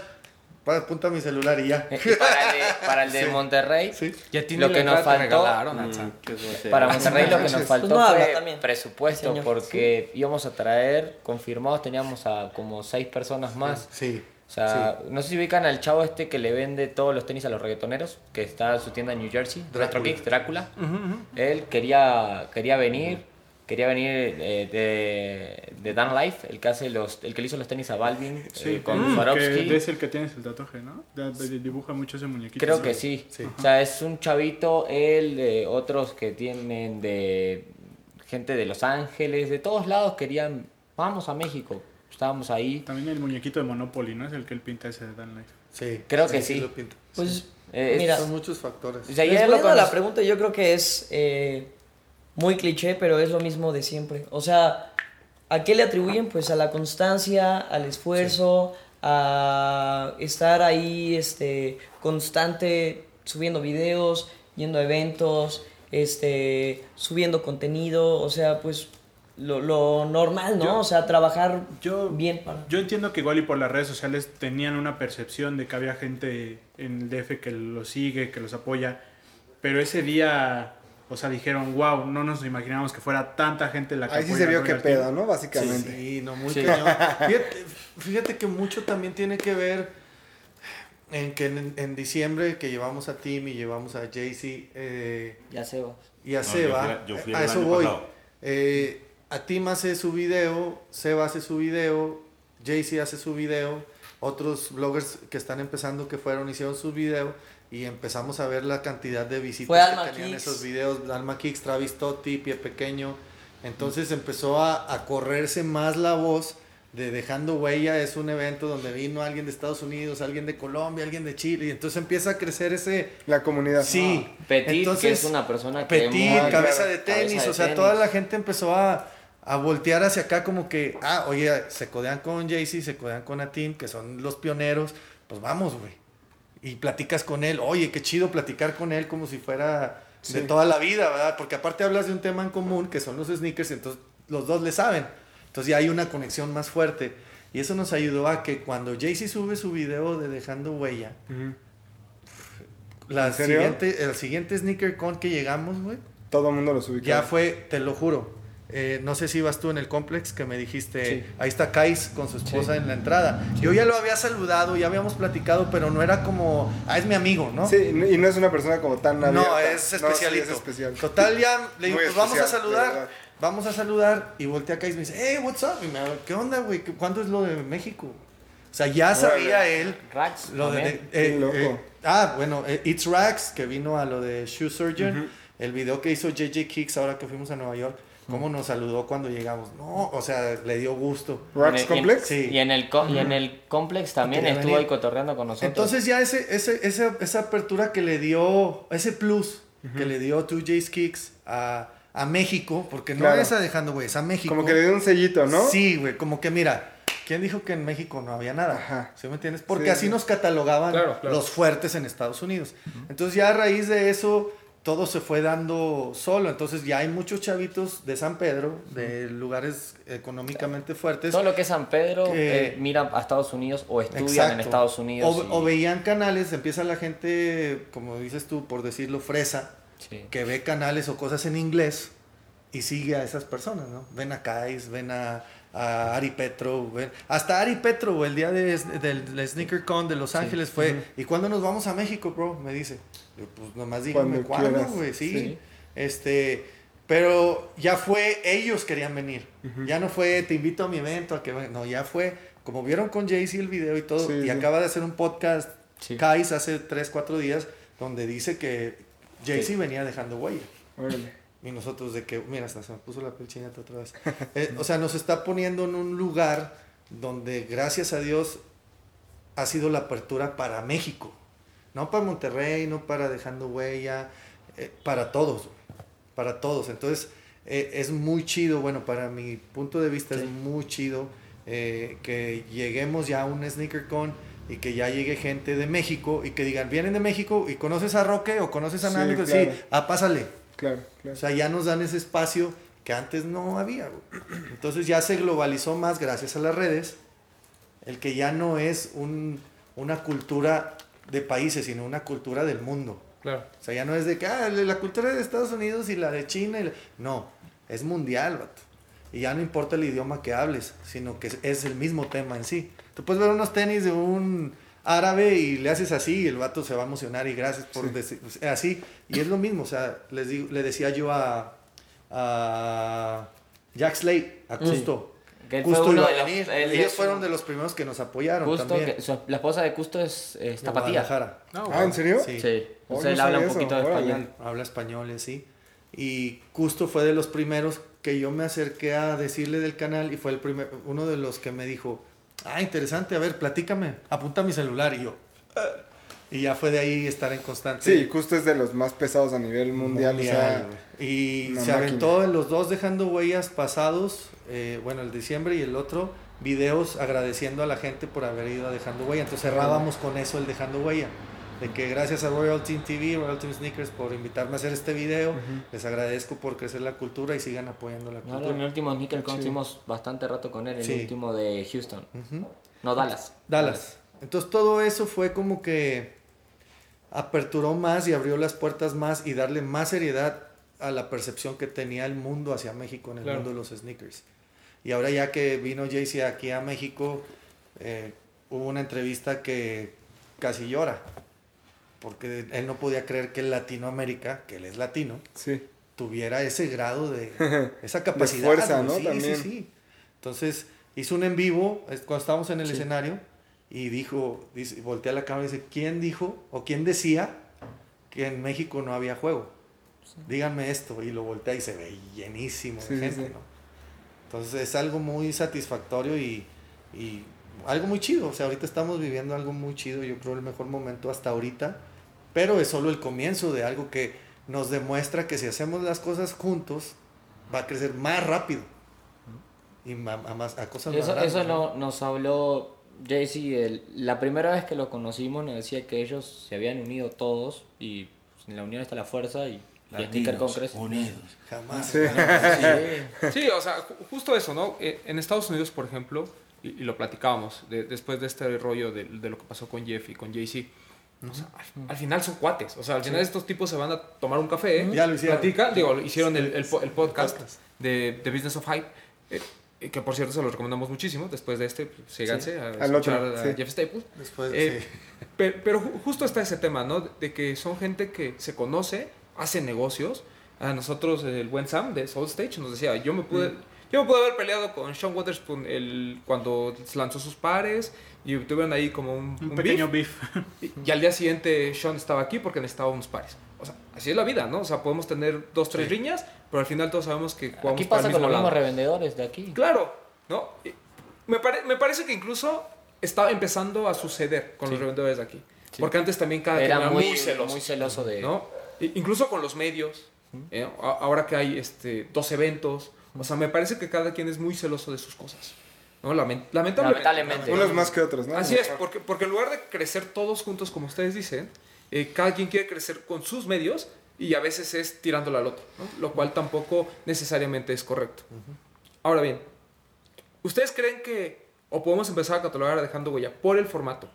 apunta mi celular y ya. Eh, y para el de, para el de Sí. Monterrey, Sí. Ya tiene lo que nos faltó... regalaron, Atza. Para Monterrey lo que nos faltó Pues no habla fue también. presupuesto Señor. porque íbamos a traer, confirmados teníamos a como seis personas más. Sí. O sea, no sé si ubican al chavo este que le vende todos los tenis a los reggaetoneros, que está en su tienda en New Jersey, Drácula. Retro Kicks, Drácula. Él quería, quería venir, quería venir eh, de, de Dan Life, el que hace los, el que le hizo los tenis a Balvin eh, con Mm, Swarovski. que es el que tienes el tatuaje, ¿no? De- de- dibuja mucho ese muñequito. Creo que sí. O sea, es un chavito, él, eh, otros que tienen de gente de Los Ángeles, de todos lados querían, vamos a México. Estábamos ahí. También el muñequito de Monopoly, ¿no? Es el que él pinta ese de Dan Life. Sí. Creo que sí. lo pinta. Pues, Eh, mira, Son muchos factores. O sea, ya lo la pregunta, yo creo que es eh, muy cliché, pero es lo mismo de siempre. O sea, ¿a qué le atribuyen? Pues a la constancia, al esfuerzo, a estar ahí este, constante, subiendo videos, yendo a eventos, este, subiendo contenido, o sea, pues lo, lo normal, ¿no? Yo- o sea, trabajar Yo, bien para... yo entiendo que igual y por las redes sociales tenían una percepción de que había gente en el DF que los sigue, que los apoya, pero ese día, o sea, dijeron, wow, no nos imaginábamos que fuera tanta gente la que Ahí sí se vio a qué Royal Team". pedo, ¿no? Básicamente. Sí, no, muy Sí. cañón. Fíjate, fíjate que mucho también tiene que ver en que en, en diciembre que llevamos a Tim y llevamos a Jaycee eh, Ya se va. y a No, yo Seba, fui a- yo fui a el eso voy. Eh, a Tim hace su video, Seba hace su video, Jaycee hace su video, otros bloggers que están empezando que fueron hicieron sus videos y empezamos a ver la cantidad de visitas Fue que Alma tenían Kicks. esos videos, Alma Kicks, Travis Totti, Pie Pequeño. Entonces empezó a, a correrse más la voz de Dejando Huella. Es un evento donde vino alguien de Estados Unidos, alguien de Colombia, alguien de Chile. Y entonces empieza a crecer ese... La comunidad. Sí. Petit, que Entonces, es una persona que... Petit, mueve- cabeza de tenis. cabeza de o sea, tenis. toda la gente empezó a, a voltear hacia acá como que, ah, oye, se codean con Jaycee, se codean con Atim, que son los pioneros. Pues vamos, güey. Y platicas con él. Oye, qué chido platicar con él como si fuera de toda la vida, ¿verdad? Porque aparte hablas de un tema en común, que son los sneakers, entonces los dos le saben. Entonces ya hay una conexión más fuerte. Y eso nos ayudó a que cuando Jaycee sube su video de Dejando Huella, la ¿En serio? siguiente, el siguiente sneaker con que llegamos, güey, Todo el mundo los ubica. ya fue, te lo juro. Eh, no sé si ibas tú en el complex que me dijiste, Sí. ahí está Kais con su esposa en la entrada. Yo ya lo había saludado, ya habíamos platicado, pero no era como, ah, es mi amigo, ¿no? Sí, y no es una persona como tan abierta. No, es sí, especialito. es especial. Total, ya le digo, Muy pues vamos a especial, saludar. Vamos a saludar. Y voltea acá y me dice, hey, what's up? Y me habla, ¿qué onda, güey? ¿Qué- ¿Cuándo es lo de México? O sea, ya sabía él Rax, lo de, eh, loco. eh, ah, bueno, eh, It's Rax, que vino a lo de Shoe Surgeon. El video que hizo JJ Kicks ahora que fuimos a Nueva York. ¿Cómo nos saludó cuando llegamos? No, o sea, le dio gusto. Y en- Complex. Sí. Y en el, co- y en el complex también Quería estuvo venir. ahí cotorreando con nosotros. Entonces ya ese, ese, ese- esa apertura que le dio, ese plus que le dio 2J's Kicks a, a México, porque no Claro. es a dejando, güey, es a México. Como que le dio un sellito, ¿no? Sí, güey, como que mira, ¿quién dijo que en México no había nada? Ajá. ¿Sí me entiendes? Porque Sí, así sí. nos catalogaban Claro, claro. los fuertes en Estados Unidos. Entonces ya a raíz de eso todo se fue dando solo. Entonces ya hay muchos chavitos de San Pedro, de lugares económicamente fuertes. Todo lo que es San Pedro Que- eh, mira a Estados Unidos o estudian en. Estados Unidos. O, y- o veían canales, empieza la gente, como dices tú, por decirlo, fresa, sí. que ve canales o cosas en inglés y sigue a esas personas, ¿no? Ven a Kais, ven a, a Ari Petro, ven- hasta Ari Petro, el día de, del, del Sneaker Con de Los Ángeles fue, ¿y cuándo nos vamos a México, bro? Me dice. Yo, pues nomás dígame cuándo, güey, sí. Sí. Este, pero ya fue, ellos querían venir. Ya no fue, te invito a mi evento, a que ven-". no, ya fue, como vieron con Jaycee el video y todo, Sí, y sí. acaba de hacer un podcast. Kais, hace 3, 4 días, donde dice que Jaycee venía dejando huella. Órale. Y nosotros de que, mira, hasta se me puso la piel chinita otra vez. Eh, o sea, nos está poniendo en un lugar donde, gracias a Dios, ha sido la apertura para México. No para Monterrey, no para Dejando Huella, eh, para todos, güey, para todos. Entonces, eh, es muy chido, bueno, para mi punto de vista es muy chido eh, que lleguemos ya a un Sneaker Con y que ya llegue gente de México y que digan, vienen de México y conoces a Roque o conoces a Sí, Nando, claro. sí, ah, pásale. Claro, O claro. sea, ya nos dan ese espacio que antes no había. güey. Entonces ya se globalizó más gracias a las redes, el que ya no es un- una cultura de países, sino una cultura del mundo. Claro. O sea, ya no es de que ah, la cultura de Estados Unidos y la de China. y la-". No, es mundial, vato. Y ya no importa el idioma que hables, sino que es, el mismo tema en sí. Tú puedes ver unos tenis de un árabe y le haces así y el vato se va a emocionar y gracias por decir así. Y es lo mismo, o sea, les digo, le decía yo a, a Jack Slate, a Custo. Que él fue Custo uno iba a de los- venir. él Ellos es fueron de los primeros que nos apoyaron Custo, también. que su- la esposa de Custo es, es tapatía. No, Ah, ¿en serio? Sí. Sí. O sea, no él habla un poquito de eso, español. Habla español, y sí. Y Custo fue de los primeros que yo me acerqué a decirle del canal y fue el primer, uno de los que me dijo, ah, interesante, a ver, platícame, apunta mi celular. Y yo, Y ya fue de ahí estar en constante. Sí, justo es de los más pesados a nivel mundial. o sea, güey. y se máquina. aventó en los dos dejando huellas pasados, eh, bueno, el diciembre y el otro, videos agradeciendo a la gente por haber ido a dejando huella. Entonces cerrábamos con eso el dejando huella. De que gracias a Royal Team TV, Royal Team Sneakers por invitarme a hacer este video. Les agradezco por crecer la cultura y sigan apoyando la Ahora en el cultura. último Sneaker estuvimos bastante rato con él, el Sí. último de Houston. No, Dallas. Dallas. Entonces todo eso fue como que aperturó más y abrió las puertas más y darle más seriedad a la percepción que tenía el mundo hacia México en el Claro. mundo de los sneakers. Y ahora ya que vino Jaycee aquí a México, eh, hubo una entrevista que casi llora, porque él no podía creer que Latinoamérica, que él es latino, sí. tuviera ese grado de esa capacidad. fuerza, güey. ¿no? Sí, También. sí. Entonces hizo un en vivo cuando estábamos en el escenario y dijo, dice, voltea la cámara y dice, ¿quién dijo o quién decía que en México no había juego? Díganme esto y lo voltea y se ve llenísimo de Sí, sí, gente, sí. ¿no? Entonces es algo muy satisfactorio y, y algo muy chido. O sea, ahorita estamos viviendo algo muy chido, yo creo el mejor momento hasta ahorita, pero es solo el comienzo de algo que nos demuestra que si hacemos las cosas juntos, va a crecer más rápido. Y a, más, a cosas más Eso, eso ¿no? no- nos habló El- la primera vez que lo conocimos, nos decía que ellos se habían unido todos y pues, en la unión está la fuerza y, y Congress. unidos. Jamás. Sí. Sí, o sea, ju- justo eso, ¿no? Eh, En Estados Unidos, por ejemplo, y, y lo platicábamos, de- después de este rollo de, de lo que pasó con Jeff y con Jay-Z, o sea, al, al final son cuates, o sea, al final estos tipos se van a tomar un café, Ya lo hicieron. platican, digo, hicieron el, el po- el podcast de, de Business of Hype, eh, que por cierto se lo recomendamos muchísimo, después de este, pues, síganse a Al otro, escuchar a sí. Jeff Staples. Después, Eh, sí. Pero, pero ju- justo está ese tema, ¿no? De que son gente que se conoce, hace negocios. A nosotros, el buen Sam de Soul Stage nos decía, yo me pude, yo me pude haber peleado con Sean Waterspoon el, cuando lanzó sus pares y tuvieron ahí como un, Un un pequeño beef. beef. Y, y al día siguiente Sean estaba aquí porque necesitaba unos pares. O sea, así es la vida, ¿no? O sea, podemos tener dos, tres riñas, pero al final todos sabemos que jugamos Aquí para pasa el con mismo los mismos revendedores de aquí. Claro, ¿no? Me, pare- me parece que incluso está empezando a suceder con los revendedores de aquí. Porque antes también cada quien Era era muy, muy celoso. muy celoso de... ¿no? I- Incluso con los medios, ¿eh? Ahora que hay este, dos eventos, o sea, me parece que cada quien es muy celoso de sus cosas. ¿no? Lamen- lamentablemente. Lamentablemente. Unos más que otros, ¿no? Así es, porque, porque en lugar de crecer todos juntos, como ustedes dicen, eh, cada quien quiere crecer con sus medios y a veces es tirándolo al otro, ¿no? lo cual tampoco necesariamente es correcto. Ahora bien, ¿ustedes creen que, o podemos empezar a catalogar a Dejando Huella por el formato,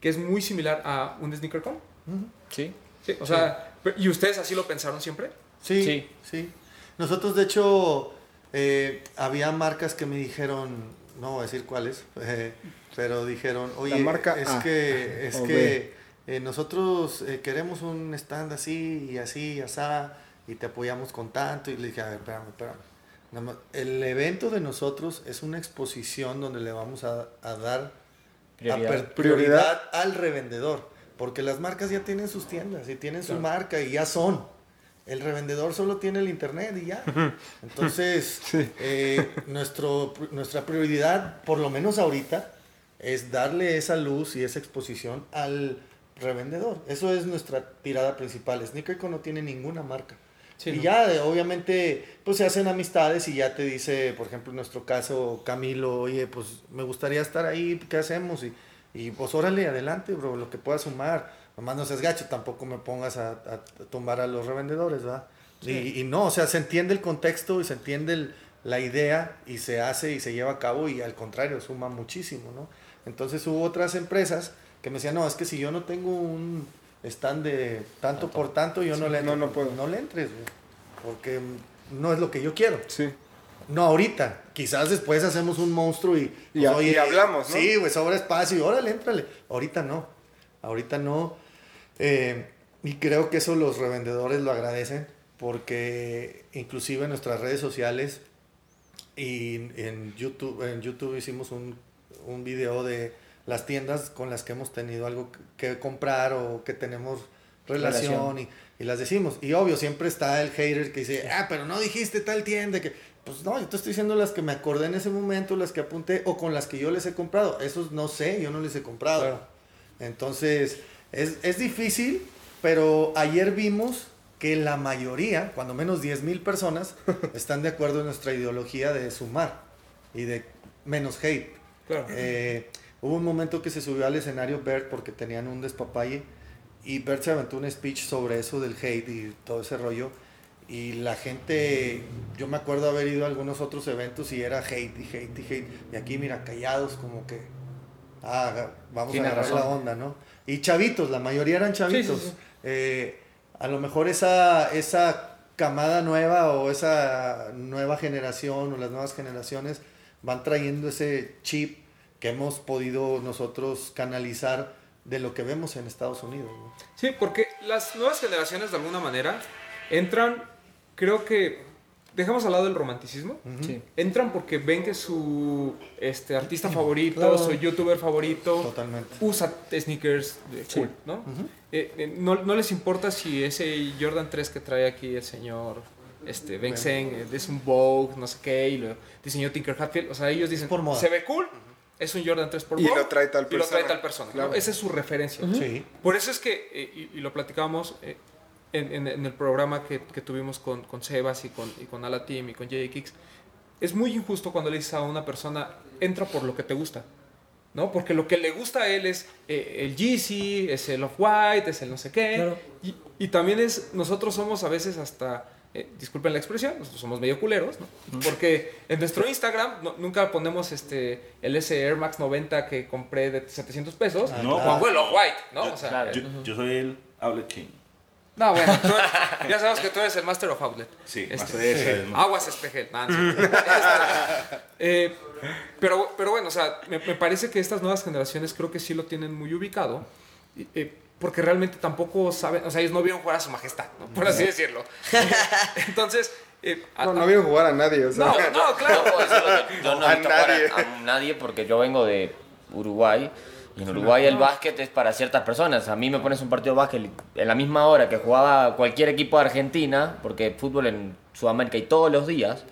que es muy similar a un SneakerCon? Sí. Sí, o sea, ¿y ustedes así lo pensaron siempre? Sí, Sí. sí. Nosotros, de hecho, eh, había marcas que me dijeron, no voy a decir cuáles, eh, pero dijeron, oye, marca es A que, es o que eh, nosotros eh, queremos un stand así y así y asá y te apoyamos con tanto. Y le dije, a ver, espérame, espérame. El evento de nosotros es una exposición donde le vamos a, a dar Prioridad. al revendedor. Porque las marcas ya tienen sus tiendas y tienen su marca y ya son. El revendedor solo tiene el internet y ya. Entonces, eh, nuestro, nuestra prioridad, por lo menos ahorita, es darle esa luz y esa exposición al revendedor. Eso es nuestra tirada principal. SneakerCon no tiene ninguna marca. Sí, y ¿no? ya, eh, obviamente, pues se hacen amistades y ya te dice, por ejemplo, en nuestro caso, Camilo, oye, pues me gustaría estar ahí, ¿qué hacemos? Y, y pues órale, adelante, bro, lo que puedas sumar. Nomás no seas gacho, tampoco me pongas a, a tumbar a los revendedores, ¿verdad? Y, y no, o sea, se entiende el contexto y se entiende el- la idea y se hace y se lleva a cabo y al contrario, suma muchísimo, ¿no? Entonces hubo otras empresas que me decían, no, es que si yo no tengo un stand de tanto por tanto, yo no le entro. no, no puedo. No le entres, güey, porque no es lo que yo quiero. Sí. No ahorita, quizás después hacemos un monstruo y, Y ha- y hablamos, ¿no? Sí, güey, sobra espacio y órale, éntrale. Ahorita no, ahorita no. Eh, y creo que eso los revendedores lo agradecen porque inclusive en nuestras redes sociales y en YouTube, en YouTube hicimos un, un video de las tiendas con las que hemos tenido algo que comprar o que tenemos relación, Relación. Y, y las decimos. Y obvio, siempre está el hater que dice, ah, pero no dijiste tal tienda que... Pues no, yo te estoy diciendo las que me acordé en ese momento, las que apunté o con las que yo les he comprado. Esos no sé, yo no les he comprado. Claro. Entonces, es, es difícil, pero ayer vimos que la mayoría, cuando menos 10 mil personas, están de acuerdo en nuestra ideología de sumar y de menos hate. Claro. Eh, hubo un momento que se subió al escenario Bert porque tenían un despapalle y Bert se aventó un speech sobre eso del hate y todo ese rollo. Y la gente, yo me acuerdo haber ido a algunos otros eventos y era hate y hate y hate. Y aquí, mira, callados como que, ah, vamos Tiene a agarrar razón. la onda, ¿no? Y chavitos, la mayoría eran chavitos. Sí, sí, sí. Eh, a lo mejor esa, esa camada nueva o esa nueva generación o las nuevas generaciones van trayendo ese chip que hemos podido nosotros canalizar de lo que vemos en Estados Unidos. ¿no? Sí, porque las nuevas generaciones de alguna manera entran, creo que, dejamos al lado el romanticismo, Sí. entran porque ven que su este, artista favorito, Claro. su youtuber favorito, Totalmente. usa sneakers de Sí. cool, ¿no? Eh, eh, no? no les importa si ese Jordan 3 que trae aquí el señor este, Ben Zeng, eh, es un Vogue, no sé qué, y lo diseñó Tinker Hatfield, o sea, ellos dicen, Por moda. se ve cool, es un Jordan 3 por Y lo trae tal y lo trae persona. tal persona. Esa es su referencia. Sí. Por eso es que, eh, y, y lo platicábamos eh, en, en- en el programa que, que tuvimos con, con Sebas y con, y con Ala Team y con J Kicks, es muy injusto cuando le dices a una persona, entra por lo que te gusta. ¿no? Porque lo que le gusta a él es eh, el Yeezy, es el Off-White, es el no sé qué. Claro. Y, y también es, nosotros somos a veces hasta, eh, disculpen la expresión, nosotros somos medio culeros, ¿no? Porque en nuestro Instagram no- nunca ponemos este, el S Air Max 90 que compré de 700 pesos, Ah, No, claro. pongo el Off-White, ¿no? O sea, Claro. Yo, yo soy el Outlet King. no, bueno, tú ya sabemos que tú eres el Master of Outlet. Sí, Este, ese, ¿no? Aguas Espejel. Es cierto. Este, eh, pero, pero bueno, o sea, me, me parece que estas nuevas generaciones creo que sí lo tienen muy ubicado. eh, porque realmente tampoco saben, o sea, ellos no vieron jugar a su majestad, ¿no? por así decirlo. Entonces, eh, a- No, no vieron jugar a nadie, o sea. no, no, claro. Yo que yo no A he visto jugar nadie. a, a nadie porque yo vengo de Uruguay y en Uruguay el básquet es para ciertas personas. A mí me pones un partido de básquet en la misma hora que jugaba cualquier equipo de Argentina, porque fútbol en Sudamérica y todos los días.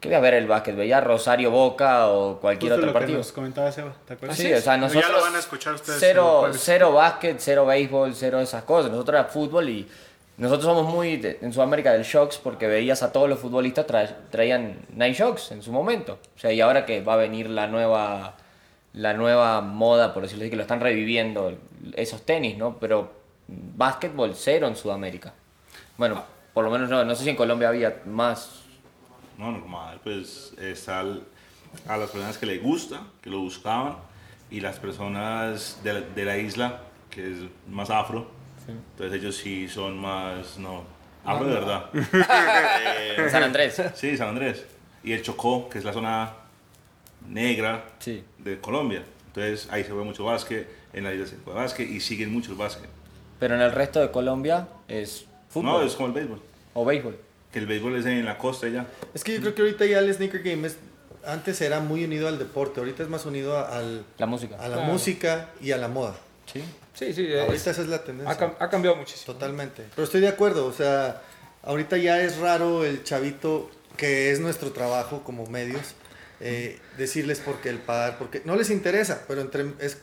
¿Qué voy a ver el básquet? Veía Rosario Boca o cualquier Justo otro lo que partido. nos comentaba Seba, ¿te acuerdas? Sí, o sea, nosotros. Ya lo van a escuchar ustedes. Cero, cero básquet, cero béisbol, cero esas cosas. Nosotros era fútbol y nosotros somos muy de- en Sudamérica del Shocks porque veías a todos los futbolistas tra- traían Nine Shocks en su momento. O sea, y ahora que va a venir la nueva la nueva moda, por decirlo así, que lo están reviviendo esos tenis, ¿no? Pero básquetbol cero en Sudamérica. Bueno, por lo menos no, no sé si en Colombia había más. No, normal, pues está al- a las personas que les gusta, que lo buscaban, y las personas de la, de la isla, que es más afro, entonces ellos sí son más, no, afro de verdad. Eh, San Andrés. sí, San Andrés. Y el Chocó, que es la zona negra Sí. de Colombia. Entonces ahí se ve mucho básquet, en la isla se juega básquet y siguen mucho el básquet. Pero en el resto de Colombia es fútbol No, es como el béisbol, o béisbol. que el béisbol es en la costa ya. Es que yo creo que ahorita ya el sneaker game es, antes era muy unido al deporte, ahorita es más unido a, al- La música. a la Claro. música y a la moda. Sí. Sí, sí, es- Ahorita esa es la tendencia. ha cambiado muchísimo. Totalmente. Pero estoy de acuerdo, o sea, ahorita ya es raro el chavito que es nuestro trabajo como medios, eh, decirles por qué el par, porque no les interesa, pero entre, es,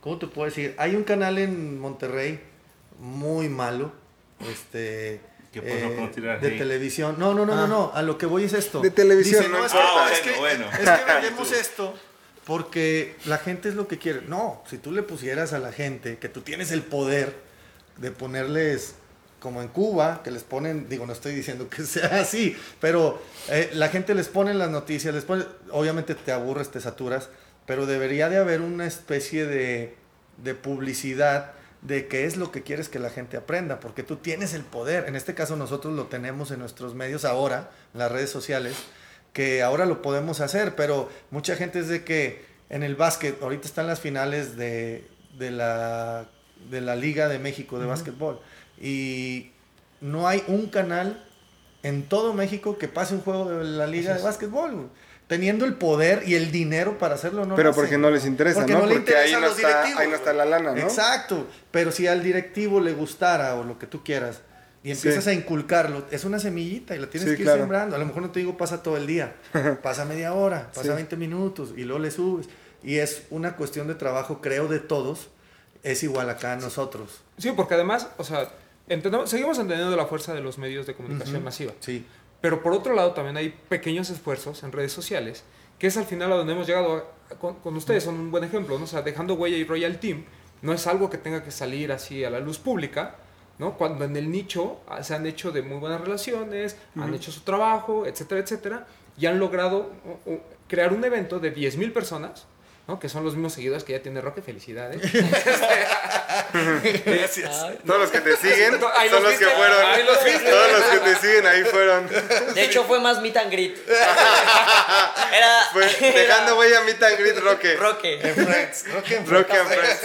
¿cómo te puedo decir? Hay un canal en Monterrey muy malo, este... ¿Qué pasó con tirar de televisión. No, no, no, no, no, a lo que voy es esto. De televisión, no no, es que, importa. es que- Ah, bueno, es que vendemos esto porque la gente es lo que quiere. No, si tú le pusieras a la gente que tú tienes el poder de ponerles como en Cuba, que les ponen, digo, no estoy diciendo que sea así, pero eh, la gente les pone las noticias, les pone, obviamente te aburres, te saturas, pero debería de haber una especie de, de publicidad de qué es lo que quieres que la gente aprenda, porque tú tienes el poder, en este caso nosotros lo tenemos en nuestros medios ahora, en las redes sociales, que ahora lo podemos hacer, pero mucha gente es de que en el básquet, ahorita están las finales de, de, la, de la Liga de México de básquetbol, y no hay un canal en todo México que pase un juego de la Liga de básquetbol, güey. teniendo el poder y el dinero para hacerlo. No Pero lo porque hacen. no les interesa, Porque ¿no? no le Porque ahí interesa a no, los está, directivos, ahí no está la lana, ¿no? Exacto, pero si al directivo le gustara o lo que tú quieras y empiezas Sí. a inculcarlo, es una semillita y la tienes Sí, que ir claro. sembrando. A lo mejor no te digo pasa todo el día, pasa media hora, pasa Sí. 20 minutos y luego le subes. Y es una cuestión de trabajo, creo, de todos es igual acá a nosotros. Sí, porque además, o sea, entendemos, seguimos entendiendo la fuerza de los medios de comunicación masiva. Sí. Pero por otro lado también hay pequeños esfuerzos en redes sociales, que es al final a donde hemos llegado a- con, con ustedes, son un buen ejemplo, ¿no? O sea, dejando huella y Royal Team no es algo que tenga que salir así a la luz pública, ¿no? Cuando en el nicho ah, se han hecho de muy buenas relaciones, han hecho su trabajo, etcétera, etcétera, y han logrado crear un evento de 10.000 personas, ¿no? Que son los mismos seguidores que ya tiene Roque, felicidades. Gracias. Todos los que te siguen Ahí son los los que fueron. ahí los. Todos los que te siguen ahí fueron. De hecho, fue más meet and greet. Era. Fue dejando huella meet and greet Roque. Roque. En Friends. Creo que en Roque and Friends.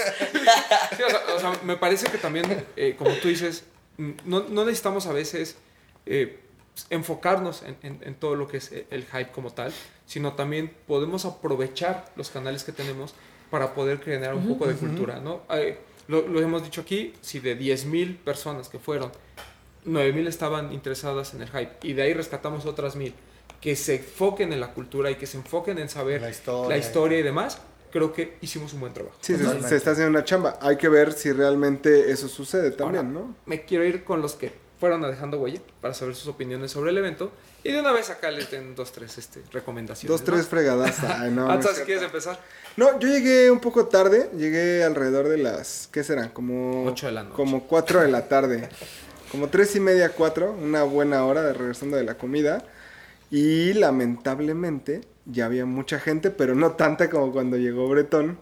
Sí, o, sea, o sea, me parece que también, eh, como tú dices, no, no necesitamos a veces eh, enfocarnos en, en- en todo lo que es el hype como tal, sino también podemos aprovechar los canales que tenemos para poder generar un poco de cultura, ¿no? Eh, lo, lo hemos dicho aquí, si de 10.000 personas que fueron, 9.000 estaban interesadas en el hype y de ahí rescatamos otras 1.000 que se enfoquen en la cultura y que se enfoquen en saber La historia. la historia y demás, creo que hicimos un buen trabajo. Sí, se, está haciendo una chamba. Hay que ver si realmente eso sucede también, Ahora, ¿no? Me quiero ir con los que fueron a dejando huella para saber sus opiniones sobre el evento y de una vez acá les den dos, tres este, recomendaciones. Dos, tres ¿no? fregadas. Ay, no, no, Hasta es si cierto. quieres empezar. No, yo llegué un poco tarde. Llegué alrededor de las. ¿Qué serán? Como. Ocho de la noche. Como cuatro de la tarde. Como tres y media, cuatro. Una buena hora de regresando de la comida. Y lamentablemente ya había mucha gente, pero no tanta como cuando llegó Bretón.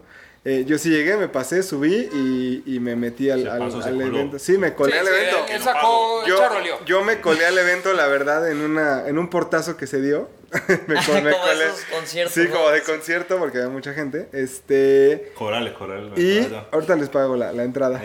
Eh, yo sí llegué, me pasé, subí y, y me metí al, al- evento. Sí, me colé Sí, al sí, evento. Él sacó Yo, yo me colé al evento, la verdad, en una en un portazo que se dio. me, Como colé. esos conciertos, Sí, ¿no? como de concierto, porque había mucha gente. Este. Cobrale, cobrale. Y ahorita les pago la, la entrada.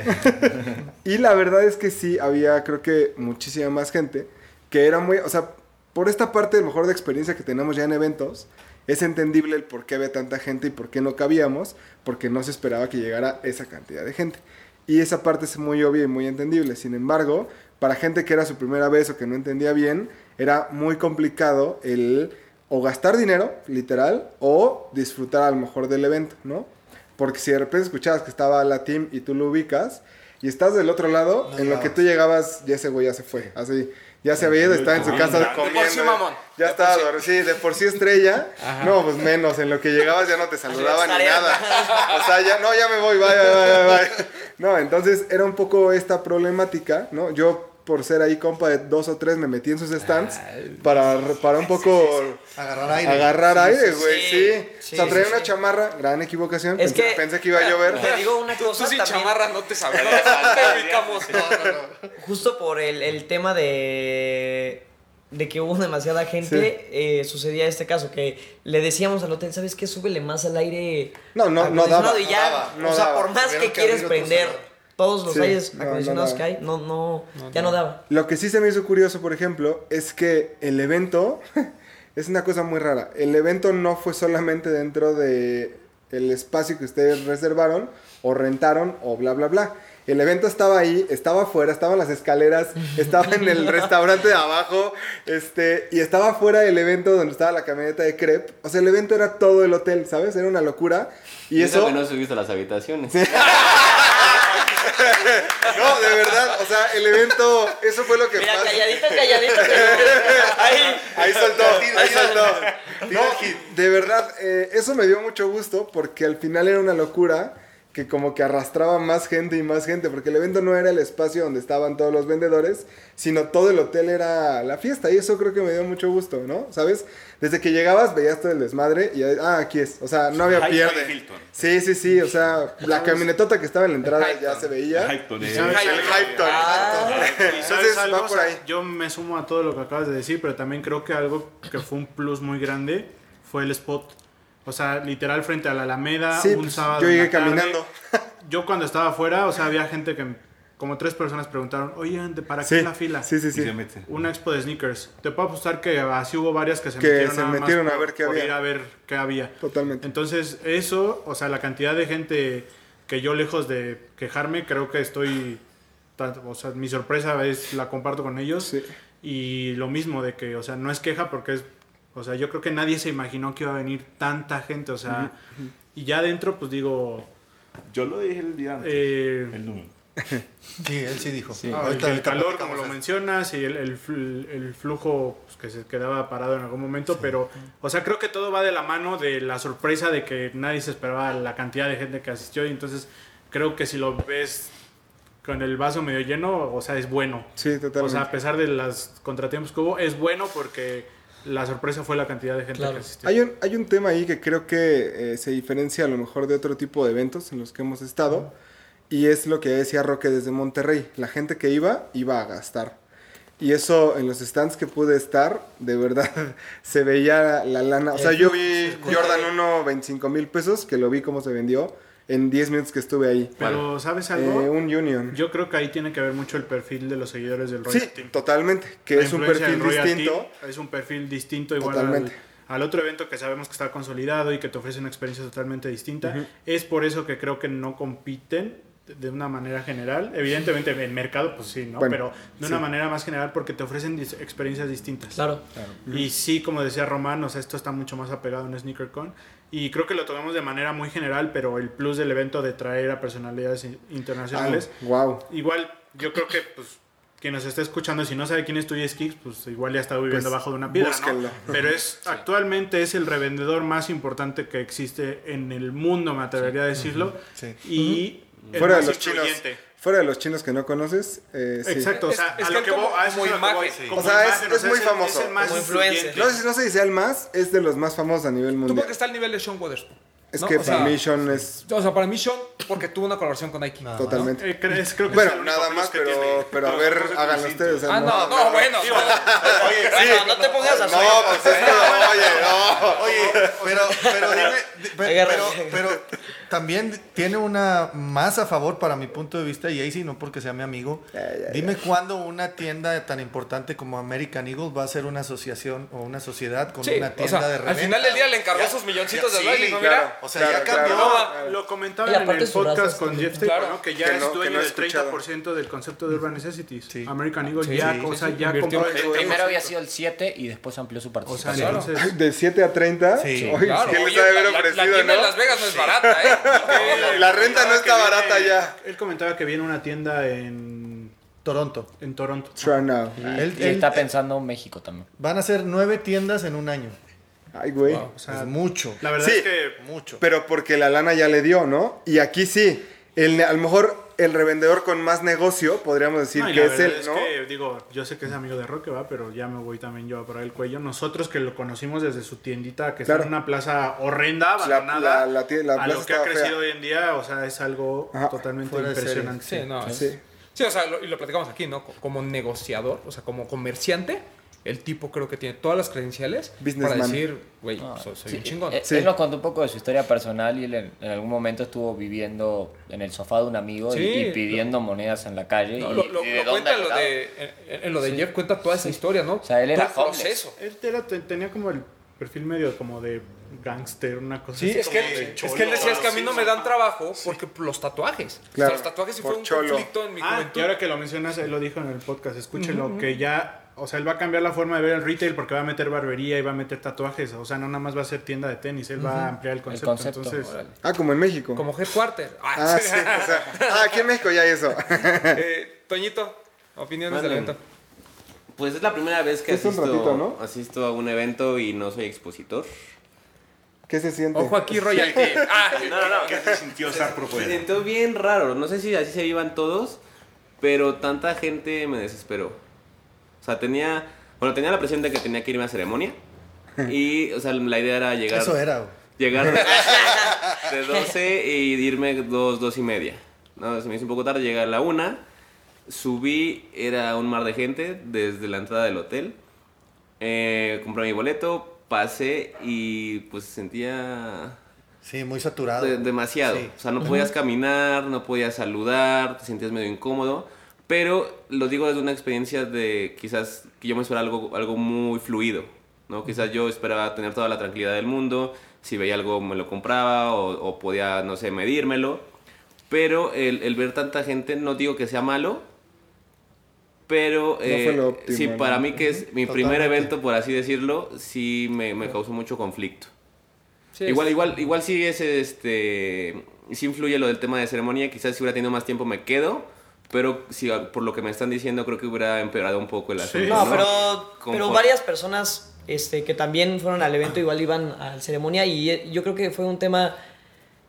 y la verdad es que sí, había creo que muchísima más gente. Que era muy, o sea, por esta parte mejor de experiencia que tenemos ya en eventos, es entendible el por qué había tanta gente y por qué no cabíamos, porque no se esperaba que llegara esa cantidad de gente. Y esa parte es muy obvia y muy entendible. Sin embargo, para gente que era su primera vez o que no entendía bien, era muy complicado el o gastar dinero, literal, o disfrutar a lo mejor del evento, ¿no? Porque si de repente escuchabas que estaba la team y tú lo ubicas y estás del otro lado, No en lo que tú llegabas, ya ese güey ya se fue. Así, ya se había ido, estaba en su casa De por comiendo. Ya estaba, sí. de por sí estrella. No, pues menos, en lo que llegabas ya no te saludaba ni nada. O sea, ya, no, ya me voy, bye, bye, bye, bye. No, entonces era un poco esta problemática, ¿no? Yo, por ser ahí compa de dos o tres, me metí en sus stands para, para un poco Agarrar aire. agarrar Sí, aire, güey, sí. sí. Sí, O sea, traía sí, una sí. chamarra, gran equivocación. Es pensé, que- pensé que iba a llover. Te digo una cosa tú sin también. chamarra no te ubicamos. Justo por el, el tema de, de que hubo demasiada gente, eh, sucedía este caso, que le decíamos al hotel, ¿sabes qué? Súbele más al aire No, no, no daba, y no ya, daba, no o sea, daba. por más Tuvieron que que quieres prender. Todos los Sí, aires no, acondicionados no que hay, no, no, ya no daba. Lo que sí se me hizo curioso, por ejemplo, es que el evento es una cosa muy rara. El evento no fue solamente dentro de el espacio que ustedes reservaron o rentaron o bla bla bla. El evento estaba ahí, estaba afuera, estaba en las escaleras, estaba en el restaurante de abajo, este, y estaba afuera del evento donde estaba la camioneta de crepe. O sea, el evento era todo el hotel, ¿sabes? Era una locura. Y eso... que no subiste a las habitaciones. No, de verdad, o sea, el evento, eso fue lo que Mira, más... calladito, calladito, ahí. Ahí soltó, ahí soltó. No, de verdad, eh, eso me dio mucho gusto porque al final era una locura que como que arrastraba más gente y más gente, porque el evento no era el espacio donde estaban todos los vendedores, sino todo el hotel era la fiesta y eso creo que me dio mucho gusto, ¿no? ¿Sabes? Desde que llegabas veías todo el desmadre y ah, aquí es, o sea, no había pierde. Sí, sí, sí, o sea, la camionetota que estaba en la entrada ya se veía. Yo me sumo a todo lo que acabas de decir, pero también creo que algo que fue un plus muy grande fue el spot. O sea, literal frente a la Alameda, Sí, un pues, sábado. yo en la llegué tarde. caminando. Yo cuando estaba afuera, o sea, había gente que, como tres personas preguntaron, oye, ¿de ¿para qué Sí, la fila? sí, sí, Y sí. se mete. Una expo de sneakers. Te puedo apostar que así hubo varias que se Que metieron, se nada más metieron a por- ver qué por había. ir a ver qué había. Totalmente. Entonces, eso, o sea, la cantidad de gente que yo lejos de quejarme, creo que estoy, o sea, mi sorpresa es, la comparto con ellos. Sí. Y lo mismo de que, o sea, no es queja porque es, o sea, yo creo que nadie se imaginó que iba a venir tanta gente, o sea, y ya adentro, pues digo, Yo lo dije el día antes, Eh, el domingo. Sí, él sí dijo. Ah, Ahorita- el, ahorita calor, como lo mencionas, y el, el el flujo pues, que se quedaba parado en algún momento, pero, o sea, creo que todo va de la mano de la sorpresa de que nadie se esperaba la cantidad de gente que asistió, y entonces creo que si lo ves con el vaso medio lleno, o sea, es bueno. Sí, O totalmente. sea, a pesar de los contratiempos que hubo, es bueno porque la sorpresa fue la cantidad de gente Claro. que asistió. Hay un, hay un tema ahí que creo que eh, se diferencia a lo mejor de otro tipo de eventos en los que hemos estado. Y es lo que decía Roque desde Monterrey. La gente que iba, iba a gastar. Y eso en los stands que pude estar, de verdad, se veía la lana. O sea, yo vi Jordan 1, 25 mil pesos, que lo vi cómo se vendió en 10 minutos que estuve ahí. Pero, ¿sabes Eh, algo? un Union. Yo creo que ahí tiene que ver mucho el perfil de los seguidores del Royal Sí, Team. totalmente. Que La es un perfil distinto. Team es un perfil distinto igual al, Totalmente. al otro evento que sabemos que está consolidado y que te ofrece una experiencia totalmente distinta. Es por eso que creo que no compiten de una manera general. Evidentemente en mercado, pues sí, ¿no? Bueno, Pero de una manera más general porque te ofrecen dis- experiencias distintas. Claro. Y sí, como decía Román, o sea, esto está mucho más apegado a un SneakerCon. Y creo que lo tomamos de manera muy general, pero el plus del evento de traer a personalidades in- internacionales wow. Igual, yo creo que, pues, quien nos esté escuchando, si no sabe quién es Tuyes Kicks, pues igual ya está viviendo Pues, bajo de una piedra, ¿no? Pero es, actualmente es el revendedor más importante que existe en el mundo, me atrevería a decirlo. Sí. Y el Fuera de los chinos. Fuera de los chinos que no conoces. eh, sí. Exacto, o sea, Es- es a lo que voy- a eso como es voy. O sea, es- es muy famoso. Es el más influencer. No sé, no sé si sea el más, es de los más famosos a nivel Tú mundial. porque está al nivel de Sean Weatherspoon. Es ¿no? que o sea, para mí Sean es O sea, para mí Sean, porque tuvo una colaboración con Nike. totalmente. Eh, cre- es- creo que es Bueno, nada más, que pero, tiene. pero a ver, háganlo ustedes. sea, Ah, no, no, bueno. Bueno, no te pongas a No, pues es que, oye, no. Oye, pero, pero dime, pero también tiene una más a favor para mi punto de vista, y ahí sí, no porque sea mi amigo. Dime cuándo una tienda tan importante como American Eagle va a ser una asociación o una sociedad con Sí, una o tienda sea, de al reventa. final del día le encargó Ya- sus milloncitos ya- de dólares. sí, dijo, claro. mira, O sea, ya cambió. claro. Lo comentaban en el podcast con. Jeff Taylor. ¿no? que ya Que es no- dueño no del escuchado. 30% del concepto de Urban Necessities. Sí. American Eagle Sí, ya, o sí, ya compró el Primero había 30%. sido el 7 y después amplió su O sea, participación. entonces... De 7 a 30. Sí. Claro, ¿quién les oye, ha de haber la- la- ofrecido, La tienda de Las Vegas no es barata, ¿eh? La renta no está Que viene- barata ya. Él comentaba que viene una tienda en, Toronto. en Toronto. Try now. Él- Y él- está pensando en México también. Van a ser nueve tiendas en un año. Ay, güey. O sea, es mucho. la verdad Sí. es que Mucho. Pero porque la lana ya le dio, ¿no? Y aquí sí. El, a lo mejor el revendedor con más negocio, podríamos decir No, que es él, es ¿no? que, digo, yo sé que es amigo de Roque, va, pero ya me voy también yo a por el cuello. Nosotros que lo conocimos desde su tiendita, que Claro. en una plaza horrenda, abandonada, la- la tie- la a plaza lo que ha crecido fea. hoy en día, o sea, es algo Ajá. totalmente impresionante. Sí, no, es- Sí. Sí, o sea, lo- y lo platicamos aquí, ¿no? Co- Como negociador, o sea, como comerciante, el tipo creo que tiene todas las credenciales para Businessman. decir, güey, No, soy, soy sí, un chingón. eh, Sí. Él nos contó un poco de su historia personal y él en, en algún momento estuvo viviendo en el sofá de un amigo y- Sí, y, pidiendo monedas en la calle. No, y, lo, lo- y de lo cuenta en lo llegaba. de, en, en lo de Jeff, cuenta toda esa historia, ¿no? O sea, él era proceso. Él era- tenía como el perfil medio como de gangster, una cosa Sí, así es que, de es que él decía, es que a mí no me dan trabajo porque los tatuajes. O sea, Claro, los tatuajes sí fue un cholo. conflicto en mi Ah, juventud. y ahora que lo mencionas, él lo dijo en el podcast, escúchenlo, que ya, o sea, él va a cambiar la forma de ver el retail porque va a meter barbería y va a meter tatuajes, o sea, no nada más va a ser tienda de tenis, él va a ampliar el concepto. concepto, Entonces, Órale. Ah, como en México. Como headquarter. Ah, Ah, sí. o sea, ah, aquí en México ya hay eso. Eh, Toñito, opiniones del evento. Pues es la primera vez que Es un asisto, ratito, ¿no? asisto a un evento y no soy expositor. ¿Qué se siente? Ojo aquí, Royalty. Ah, No, no, no. ¿Qué se sintió estar Se sintió bien raro. No sé si así se vivan todos, pero tanta gente me desesperó. Sea, tenía, bueno, tenía la presión de que tenía que irme a ceremonia. Y, o sea, la idea era llegar. Eso era. güey. Llegar de 12 y irme dos, dos y media. No, se me hizo un poco tarde, llegar a la una. Subí, era un mar de gente desde la entrada del hotel. Eh, compré mi boleto, pasé y pues sentía Sí, muy saturado. de- demasiado. Sí. O sea, no podías caminar, no podías saludar, te sentías medio incómodo. Pero lo digo desde una experiencia de quizás que yo me esperaba algo, algo muy fluido. ¿no? Quizás yo esperaba tener toda la tranquilidad del mundo. Si veía algo me lo compraba o, o podía, no sé, medírmelo. Pero el, el ver tanta gente, no digo que sea malo. Pero eh, lo óptimo, sí, ¿no? para mí que es mi primer Totalmente. evento, por así decirlo, sí me, me causó mucho conflicto. sí, igual, es- igual, igual sí es este sí influye lo del tema de ceremonia. Quizás si hubiera tenido más tiempo me quedo, pero si, por lo que me están diciendo creo que hubiera empeorado un poco el asunto. No, ¿no? pero, pero varias personas este, que también fueron al evento igual iban a la ceremonia y eh, yo creo que fue un tema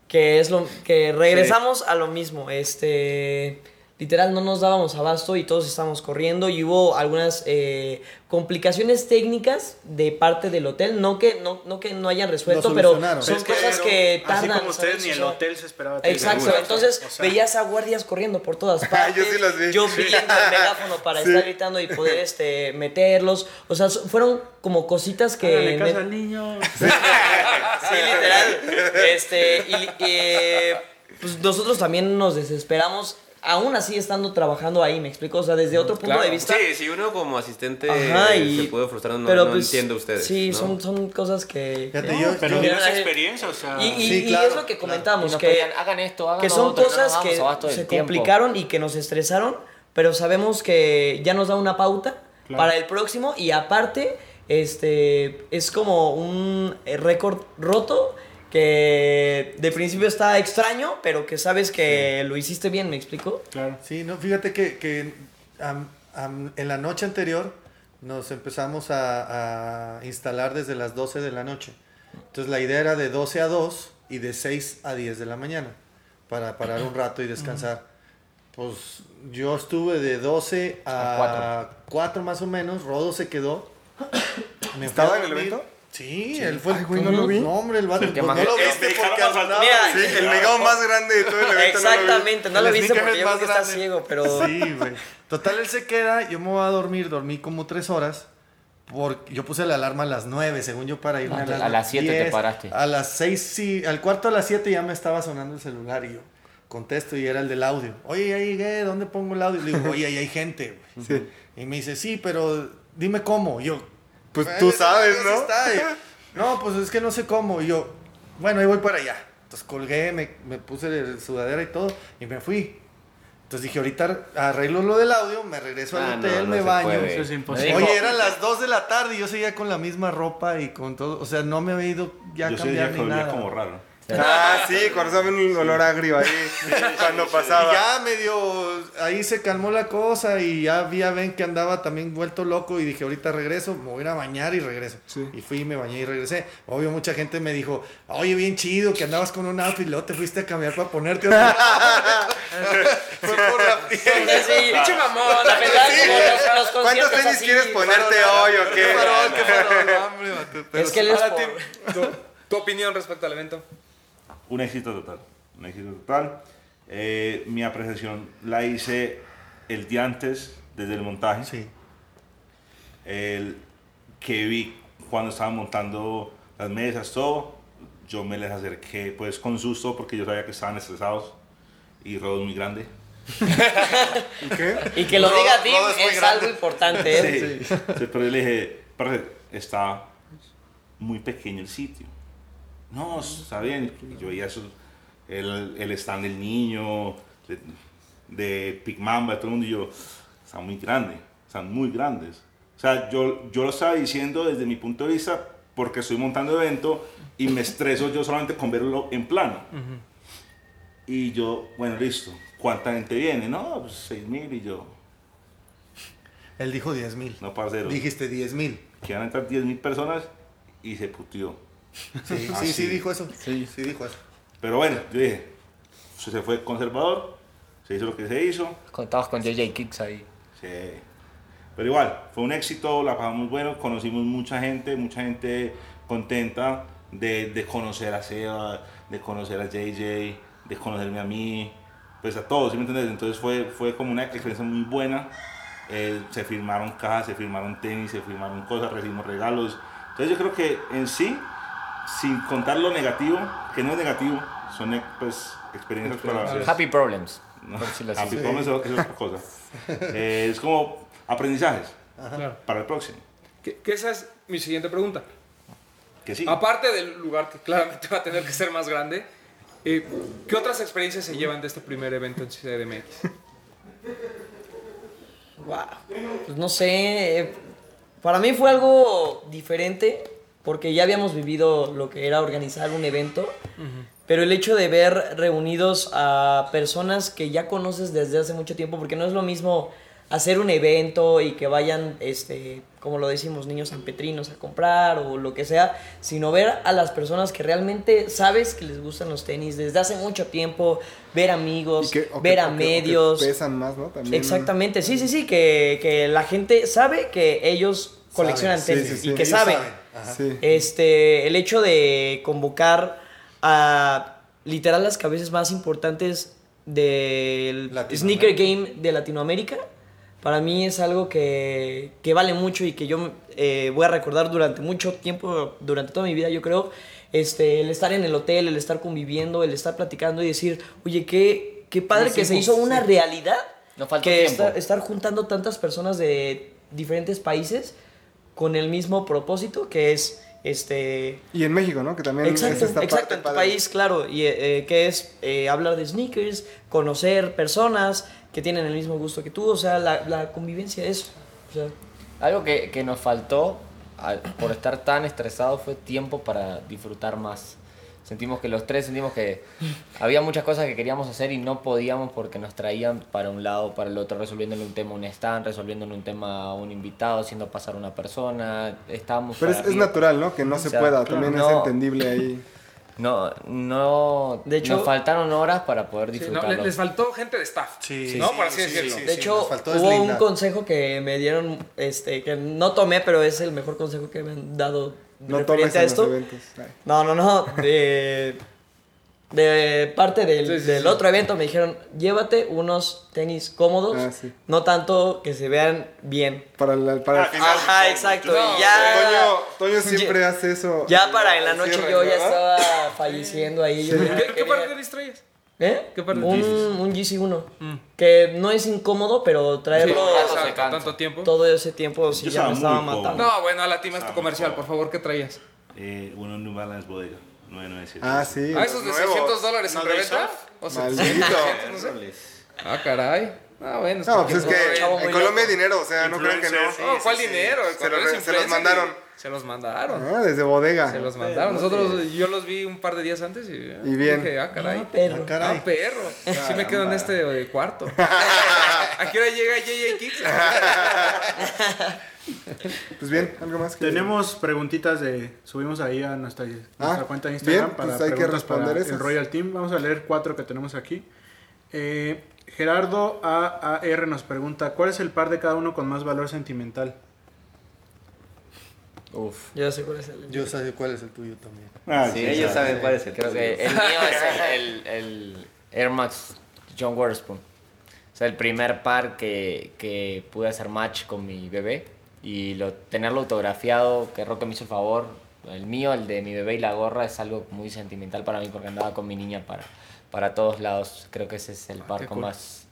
que es lo que regresamos a lo mismo. Este, literal no nos dábamos abasto y todos estábamos corriendo y hubo algunas eh, complicaciones técnicas de parte del hotel, no que no, no que no hayan resuelto, pero son Es que cosas que Así tardan. como ustedes ¿sabes? ni el hotel se esperaba. que Exacto, entonces O sea, veías a guardias corriendo por todas partes. Yo sí los vi. Yo Sí. pidiendo el megáfono para Sí. estar gritando y poder este, meterlos. O sea, fueron como cositas que. al niño. sí, literal. Este, y, y, eh, pues nosotros también nos desesperamos, aún así estando trabajando ahí, me explico. O sea, desde otro punto Claro. de vista. Sí, si uno como asistente Ajá, y- se puede frustrar, no, pero no pues, entiendo ustedes. Sí, ¿no? son, son cosas que. Que- yo- Pero yo- esa y, experiencia, o sea. y, y- Sí, y claro, es lo que claro. Y nos que, pedían, hagan esto, hagan que son otro, no cosas que se tiempo. complicaron y que nos estresaron, pero sabemos que ya nos da una pauta Claro. para el próximo y aparte este es como un eh, récord roto que de principio está extraño, pero que sabes que lo hiciste bien, ¿me explico? Claro. Sí, no, fíjate que, que, am- am- en la noche anterior nos empezamos a, a instalar desde las 12 de la noche. Entonces la idea era de 12 a 2 y de 6 a 10 de la mañana para parar un rato y descansar. Pues yo estuve de 12 a 4 más o menos, Rodo se quedó. Me ¿Estaba a en el evento? Sí, él fue Ay, güey, no lo vi. No, hombre, el vato. ¿Qué pues, no lo El viste porque andaba- Mira, Sí, el legado más grande de todo el evento. no lo vi. Exactamente, no El lo viste porque yo creo que estás grande. ciego, pero Sí, güey. Total, él se queda, yo me voy a dormir, dormí como tres horas. Porque yo puse la alarma a las nueve, según yo, para irme a las a las siete te 10. paraste. A las seis, sí, al cuarto a las siete ya me estaba sonando el celular y yo contesto y era el del audio. Oye, ya llegué, ¿dónde pongo el audio? Le digo, oye, ahí hay gente, güey. Sí. Y me dice, sí, pero dime cómo. Y yo, Pues "Ay, tú sabes, ¿no? está". Y, no, pues es que no sé cómo. Y yo, bueno, ahí voy para allá. Entonces colgué, me, me puse el sudadera y todo y me fui. Entonces dije, ahorita arreglo lo del audio, me regreso Ah, al no, hotel, no me baño. Eso es imposible. Oye, eran las 2 de la tarde y yo seguía con la misma ropa y con todo. O sea, no me había ido ya a cambiar ni nada. como raro. Ah, sí, cuando saben un olor agrio ahí. Cuando Y pasaba. ya medio, ahí se calmó la cosa y ya vi a Ben que andaba también vuelto loco y dije, ahorita regreso, me voy a ir a bañar y regreso. Sí. Y fui, me bañé y regresé. Obvio, mucha gente me dijo, oye, bien chido que andabas con un outfit y luego te fuiste a cambiar para ponerte otro. Fue por la Sí, sí, pinche mamón, la verdad, como los, los ¿Cuántos tenis así. quieres ponerte hoy o Qué qué? farol, qué farol, no, hombre, vato. Pero Es que él es por- tu, tu opinión respecto al evento. Un éxito total. Un éxito total. Eh, mi apreciación la hice el día antes, desde el montaje. Sí. El que vi cuando estaban montando las mesas, todo. Yo me les acerqué pues con susto porque yo sabía que estaban estresados y Rodo es muy grande. ¿Y qué? Y que lo Rodo- diga Tim Rodo es algo importante, ¿eh? Sí. Entonces, pero yo le dije, "Parce, está muy pequeño el sitio. No, está bien. Yo veía eso, el, el stand del niño, de, de Big Mamba, todo el mundo, y yo, están muy grandes, están muy grandes. O sea, yo, yo lo estaba diciendo desde mi punto de vista porque estoy montando evento y me estreso yo solamente con verlo en plano. Y yo, bueno, listo. ¿Cuánta gente viene? No, pues 6 mil y yo, Él dijo 10 mil. no, parcero. Dijiste 10 mil. que van a entrar 10 mil personas y se putió. Sí, Ah, sí, sí, sí. dijo eso. Sí, sí dijo eso. Pero bueno, yo dije, se fue conservador, se hizo lo que se hizo, Contabas con JJ Kicks ahí. se- pero igual, fue un éxito, la pasamos bueno, conocimos mucha gente, mucha gente contenta de, de conocer a Seba, de conocer a JJ, de conocerme a mí, pues a todos, ¿sí me entiendes? Entonces fue, fue como una experiencia muy buena, Eh, se firmaron cajas, se firmaron tenis, se firmaron cosas, recibimos regalos, entonces yo creo que en sí, sin contar lo negativo, que no es negativo, son eh, pues experiencias para... Happy Problems. No, así. happy problems es otra cosa. Eh, es como aprendizajes Claro. para el próximo. Que, que esa es mi siguiente pregunta. Que sí. Aparte del lugar que claramente va a tener que ser más grande, eh, ¿qué otras experiencias se llevan de este primer evento en CDMX? Wow. Pues no sé. eh, Para mí fue algo diferente porque ya habíamos vivido lo que era organizar un evento. pero el hecho de ver reunidos a personas que ya conoces desde hace mucho tiempo, porque no es lo mismo hacer un evento y que vayan, este, como lo decimos, niños sanpetrinos a comprar o lo que sea, sino ver a las personas que realmente sabes que les gustan los tenis desde hace mucho tiempo, ver amigos, que- ver a medios. pesan más, ¿no? También. Exactamente, sí, sí, sí, que, que la gente sabe que ellos coleccionan Saben, tenis sí, sí, y sí. que Ellos saben. Ajá. Sí. Este, el hecho de convocar a literal las cabezas más importantes del sneaker game de Latinoamérica, para mí es algo que, que vale mucho y que yo eh, voy a recordar durante mucho tiempo, durante toda mi vida, yo creo. Este, el estar en el hotel, el estar conviviendo, el estar platicando y decir, oye, qué, qué padre que se hizo una realidad. Que tiempo. estar, estar juntando tantas personas de diferentes países con el mismo propósito que es este Y en México, ¿no? Que también exacto, es esta exacto parte en tu padre. país claro y eh, eh, que es eh, hablar de sneakers conocer personas que tienen el mismo gusto que tú o sea la, la convivencia o sea, Algo que, que nos faltó al- por estar tan estresados fue tiempo para disfrutar más. Sentimos que los tres sentimos que había muchas cosas que queríamos hacer y no podíamos porque nos traían para un lado, para el otro, resolviéndole un tema a un stand, resolviéndole un tema a un invitado, haciendo pasar a una persona. Estábamos Pero es, es natural, ¿no? Que no se O sea, pueda. claro, También no. es entendible ahí. No, no. De hecho- nos faltaron horas para poder Sí, no, disfrutarlo. le- les faltó gente de staff. Sí, ¿no? sí, Por así sí, decirlo. sí, sí, de sí, hecho hubo un consejo que me dieron este que no tomé pero es el mejor consejo que me han dado No tomes referente a en los esto. No, no, no. De, de parte del, Sí, sí, del sí. otro evento me dijeron, llévate unos tenis cómodos, Ah, sí. no tanto que se vean bien. Para la, para Ah, Ajá, exacto. No, ya, Toño, Toño siempre hace eso. ya para en la noche cierre, yo ya estaba falleciendo ahí. yo ¿Qué, qué quería- par de tenis traías? ¿Eh? ¿Qué par de un, tenis? un GC1. Que no es incómodo, pero traerlo Exacto, se cansa. tanto tiempo. todo ese tiempo sí Yo ya me estaba matando. No, bueno, a la team es tu comercial, por por favor, ¿qué traías? Eh, uno New Balance Bodega. 997. Ah, sí. Ah, esos de nuevos. 600 dólares en ¿No de reventa. O sea, Maldito. no sé. Ah, caray. Ah, bueno. No, pues es que en Colombia hay dinero, o sea, no crean que no. No, ¿cuál dinero? Se los- mandaron. Se los mandaron. Ah, desde bodega. Se los mandaron. Nosotros, yo los vi un par de días antes y, Y bien. dije, ah, caray. Ah, perro. Ah, caray. Ah, perro. Sí me quedo en este eh, cuarto. ¿A qué hora llega JJ Kicks? Pues bien, algo más que Tenemos preguntitas de. Subimos ahí a nuestra, nuestra Ah, cuenta de Instagram bien, para pues hay que preguntas para responder el. Royal Team. Vamos a leer cuatro que tenemos aquí. Eh, Gerardo AAR nos pregunta: ¿Cuál es el par de cada uno con más valor sentimental? Uf. Ya sé cuál es el. Yo sé cuál es el tuyo también. Ah, Sí, ellos sabe. saben cuál es el Creo tuyo. que el mío es el, el- el Air Max John Witherspoon. O sea, el primer par que, que pude hacer match con mi bebé y lo, tenerlo autografiado, que Roque me hizo el favor. El mío, el de mi bebé y la gorra, es algo muy sentimental para mí porque andaba con mi niña para, para todos lados. Creo que ese es el par qué con cool. más,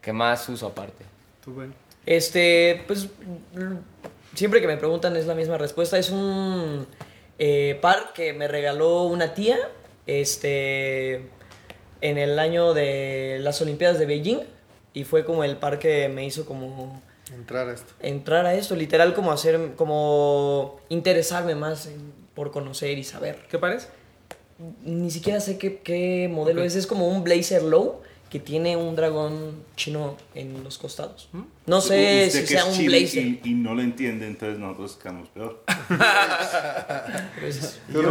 que más uso aparte. Tú, bueno. Este, pues siempre que me preguntan es la misma respuesta. Es un eh, par que me regaló una tía, este, en el año de las Olimpiadas de Beijing y fue como el par que me hizo como Entrar a esto. entrar a esto, literal como hacer, como interesarme más en- por conocer y saber. ¿Qué parece? Ni siquiera sé qué, qué modelo es, es como un Blazer Low que tiene un dragón chino en los costados. No sé si sea un Blazer. Y, y no lo entiende, entonces nosotros quedamos peor. Yo,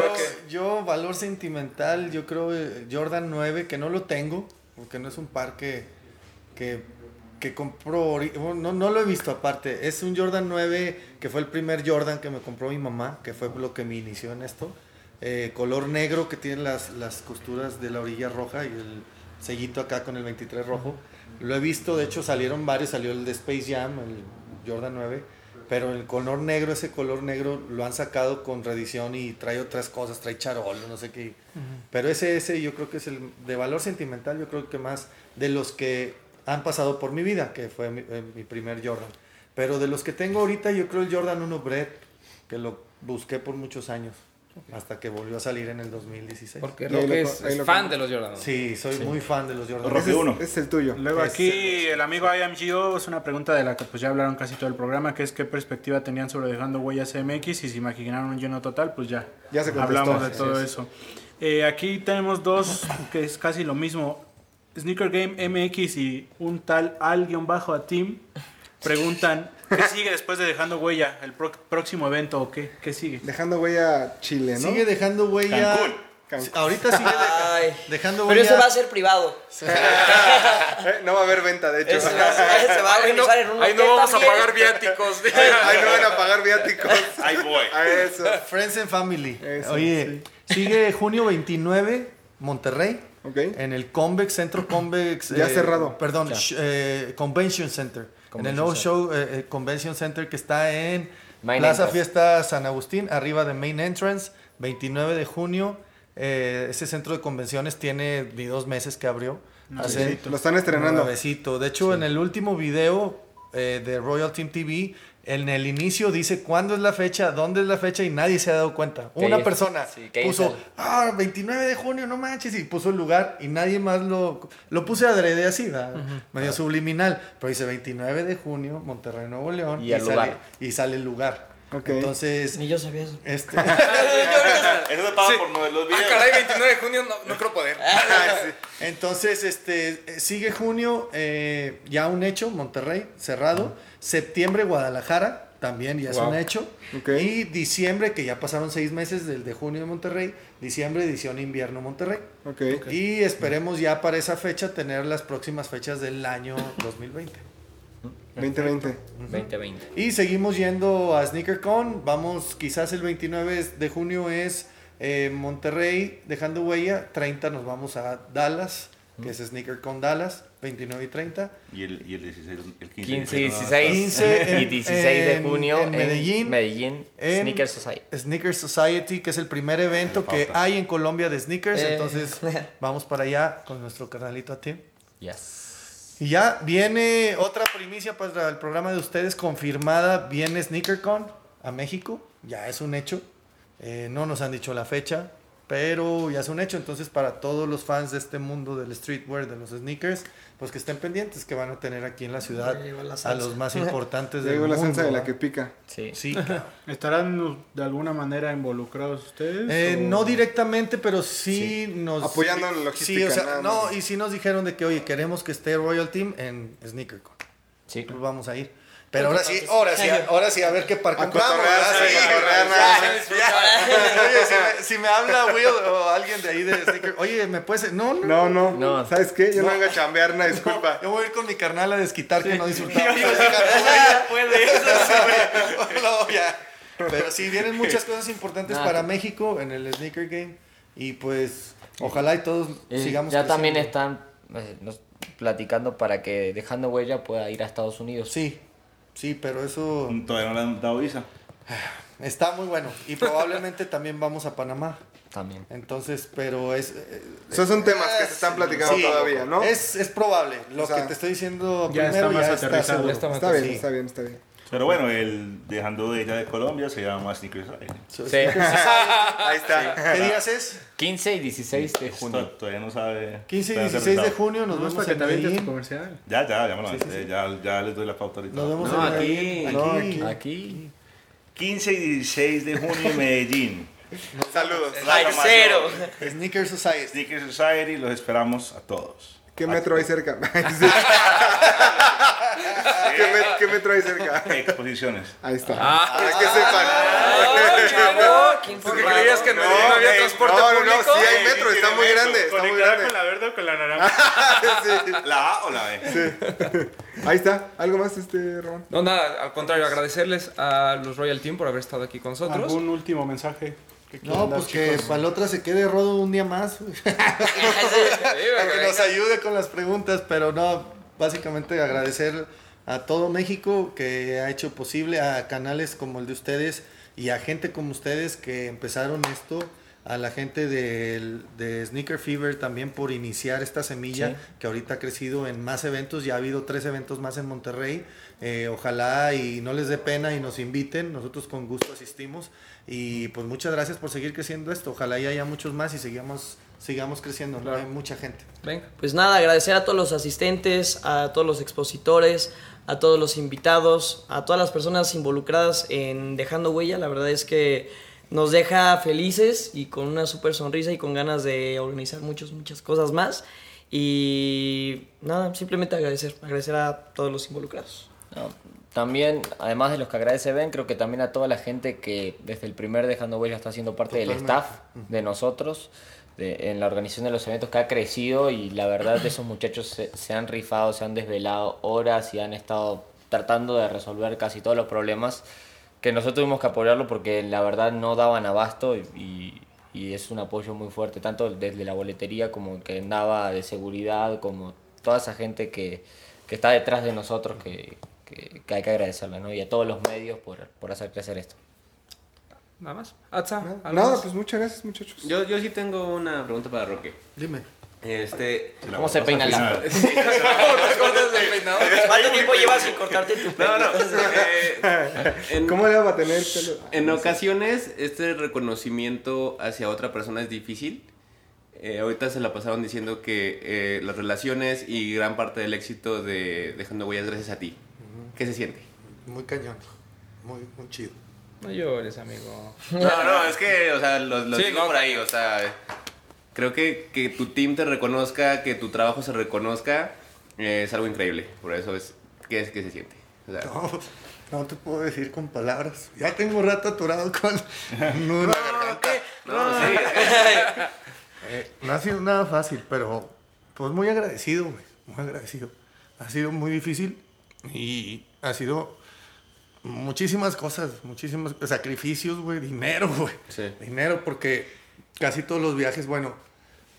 yo, valor sentimental, yo creo eh, Jordan 9, que no lo tengo, porque no es un par que, que, que compró, no, no lo he visto aparte, es un Jordan 9 que fue el primer Jordan que me compró mi mamá, que fue lo que me inició en esto, Eh, color negro que tiene las, las costuras de la orilla roja y el sellito acá con el 23 rojo. Lo he visto, de hecho salieron varios, salió el de Space Jam, el Jordan 9, pero el color negro, ese color negro lo han sacado con reedición y trae otras cosas, trae charol, no sé qué. Pero ese, ese yo creo que es el de valor sentimental, yo creo que más de los que han pasado por mi vida, que fue mi, eh, mi primer Jordan. Pero de los que tengo ahorita, yo creo el Jordan 1 Bread, que lo busqué por muchos años, hasta que volvió a salir en el 2016. Porque Roque lo- es, ahí es lo fan de los Jordan. Sí, soy muy fan de los Jordan. Roque es, uno. es el tuyo. Luego aquí el amigo IMGO es una pregunta de la que pues ya hablaron casi todo el programa, que es qué perspectiva tenían sobre dejando huellas MX y si imaginaron un lleno total, pues ya, Ya se hablamos de Sí, todo sí, eso. Eh, aquí tenemos dos que es casi lo mismo. Sneaker Game MX y un tal al-a team preguntan ¿qué sigue después de dejando huella? ¿El pro- próximo evento o qué? ¿Qué sigue? Dejando huella Chile, ¿no? Sigue dejando huella. Cancún. Cancún. Ahorita sigue deja- Ay. dejando Pero huella. eso va a ser privado. Eh, no va a haber venta, de hecho. Eso va a ser- se va a Ahí no, organizar en un ahí no hotel vamos a pagar viáticos. Ahí no van a pagar viáticos. Ahí voy. A eso. Friends and Family. Eso, Oye, sigue junio 29, Monterrey. Ok. En el Convex, Centro Convex. Ya cerrado. Perdón, eh, Convention Center. En el nuevo show eh, eh, Convention Center que está en Main Plaza entrance. Fiesta San Agustín, arriba de Main Entrance, 29 de junio. Eh, ese centro de convenciones tiene ni dos meses que abrió. Hace- Lo están estrenando. Nuevecito. De hecho, en el último video eh, de Royal Team TV, en el inicio dice cuándo es la fecha, dónde es la fecha y nadie se ha dado cuenta. Una persona sí, puso, ah, 29 de junio, no manches, y puso el lugar y nadie más lo... Lo puse adrede así, ¿verdad? medio subliminal, pero dice 29 de junio, Monterrey, Nuevo León, Y sale, y sale el lugar. Entonces, Ni yo sabía eso. este... Eso paga por Ah, videos. caray, 29 de junio no, no creo poder. Entonces, este, sigue junio, eh, ya un hecho, Monterrey, cerrado. Septiembre, Guadalajara, también ya es Wow. un hecho. Y diciembre, que ya pasaron seis meses del de junio de Monterrey, diciembre, edición invierno Monterrey. Y esperemos ya para esa fecha tener las próximas fechas del año 2020. 2020. 2020. Y seguimos yendo a SneakerCon. Vamos, quizás el 29 de junio es eh, Monterrey, dejando huella. 30 nos vamos a Dallas, que es SneakerCon Dallas, 29 y 30. Y el, y el 16, el 15. 15 y 16. 15 y en- 16 de en- junio en Medellín. Medellín En- Sneaker Society. Sneaker Society, que es el primer evento que hay en Colombia de sneakers. Eh. Entonces, vamos para allá con nuestro canalito a ti. Yes. Y ya viene otra primicia para el programa de ustedes confirmada. Viene SneakerCon a México. Ya es un hecho. Eh, no nos han dicho la fecha, pero ya es un hecho. Entonces, para todos los fans de este mundo del streetwear, de los sneakers, pues que estén pendientes, que van a tener aquí en la ciudad la a los más importantes del llegó la mundo. salsa de la que pica. Sí. Sí, cabrón. ¿Estarán de alguna manera involucrados ustedes? Eh, o- no directamente, pero sí, nos... Apoyando en Sí, logística, o sea, nada no, y sí nos dijeron de que, oye, queremos que esté Royal Team en SneakerCon. Sí. Pues vamos a ir. Pero ahora sí, ahora sí, ahora sí, a ver qué par compramos. Oye, si me, si me habla Will o alguien de ahí de Sneaker, oye, ¿me puedes...? No, no. No, no, No. ¿Sabes qué? Yo no, vengo a chambear, una disculpa. Yo voy a ir con mi carnal a desquitar que no disfrutamos. No, ya. Pero sí, vienen muchas cosas importantes para México en el Sneaker Game. Y pues, ojalá y todos Y sigamos ya también están eh, platicando para que dejando huella pueda ir a Estados Unidos. Sí, sí, pero eso Todavía no le han dado visa. está muy bueno. Y probablemente también vamos a Panamá. También. Entonces, pero es... eh, Esos son temas que se están platicando Sí, todavía, ¿no? Es, es probable. Lo O sea, que te estoy diciendo ya primero está más ya está aterrizado. está Está bien, Sí. está bien, está bien. Pero bueno, el dejando de ella de Colombia se llama Sneakers Society. Sí. Ahí está. ¿Qué días es? 15 y 16 de junio. Todavía no sabe. 15 y todavía no 16 de junio nos vemos para que te Medellín. comercial. Ya, ya, ya me lo Sí, sí, aventé, sí. Ya, ya les doy la pauta ahorita. Nos vemos No, en aquí. No, Aquí. Aquí. 15 y 16 de junio en Medellín. Saludos. Parcero. Sneaker Society. Sneakers Society, los esperamos a todos. ¿Qué metro hay cerca? Sí. ¿Qué, met- qué metro hay cerca? Exposiciones. Ahí está. Ah. Para que sepan. Chavo, qué ¿Tú qué informado. creías que en Medellín no, había ey, transporte no, no, público? no, sí hay metro, está muy grande, está muy grande. con la verde o con la naranja? Sí. ¿La A o la B? Ahí está. ¿Algo más, este, Ramón? No, nada, al contrario, agradecerles a los Royal Team por haber estado aquí con nosotros. ¿Algún último mensaje? que quieran No, dar, pues que chicos? para la otra se quede Rodo un día más. Para que nos ayude con las preguntas, pero no, básicamente agradecer a todo México que ha hecho posible, a canales como el de ustedes y a gente como ustedes que empezaron esto, a la gente del- de Sneaker Fever también por iniciar esta semilla Sí. que ahorita ha crecido en más eventos, ya ha habido tres eventos más en Monterrey, Eh, ojalá y no les dé pena y nos inviten, nosotros con gusto asistimos. Y pues muchas gracias por seguir creciendo esto, ojalá y haya muchos más y sigamos, sigamos creciendo, ¿no? hay mucha gente. Venga. Pues nada, agradecer a todos los asistentes, a todos los expositores, a todos los invitados, a todas las personas involucradas en Dejando Huella. La verdad es que nos deja felices y con una súper sonrisa y con ganas de organizar muchas, muchas cosas más. Y nada, simplemente agradecer, agradecer a todos los involucrados. No, también, además de los que agradece Ben, creo que también a toda la gente que desde el primer Dejando Huella está siendo parte del staff de nosotros, de- en la organización de los eventos que ha crecido y la verdad esos muchachos se, han rifado, se han desvelado horas y han estado tratando de resolver casi todos los problemas que nosotros tuvimos que apoyarlo porque la verdad no daban abasto y, y- es un apoyo muy fuerte, tanto desde la boletería como que andaba de seguridad, como toda esa gente que, que está detrás de nosotros que, que, que hay que agradecerle, ¿no? Y a todos los medios por, por hacer crecer esto. Nada más. Atza, ¿algo Nada, más? pues muchas gracias, muchachos. Yo, yo sí tengo una pregunta para Roque. Dime. Este, ¿Cómo se peina la ¿Cuánto tiempo llevas sin cortarte tu no, no. pelo? eh, en, ¿Cómo le va a tener pelo? en ocasiones este reconocimiento hacia otra persona es difícil. Eh, ahorita se la pasaron diciendo que eh, las relaciones y gran parte del éxito de Dejando Huellas gracias a ti. ¿Qué se siente? Muy cañón. Muy, muy chido. No llores, amigo. No, no, es que, o sea, lo, lo Sí, digo no. por ahí, o sea, creo que, que tu team te reconozca, que tu trabajo se reconozca, eh, es algo increíble. Por eso es, ¿qué es que se siente? O sea, No, no te puedo decir con palabras. Ya tengo un rato atorado con nudo la garganta. no, sí, Eh, no ha sido nada fácil, pero pues muy agradecido, güey. Muy agradecido. Ha sido muy difícil y ha sido muchísimas cosas, muchísimos sacrificios, güey, dinero, güey. Sí. Dinero, porque casi todos los viajes, bueno,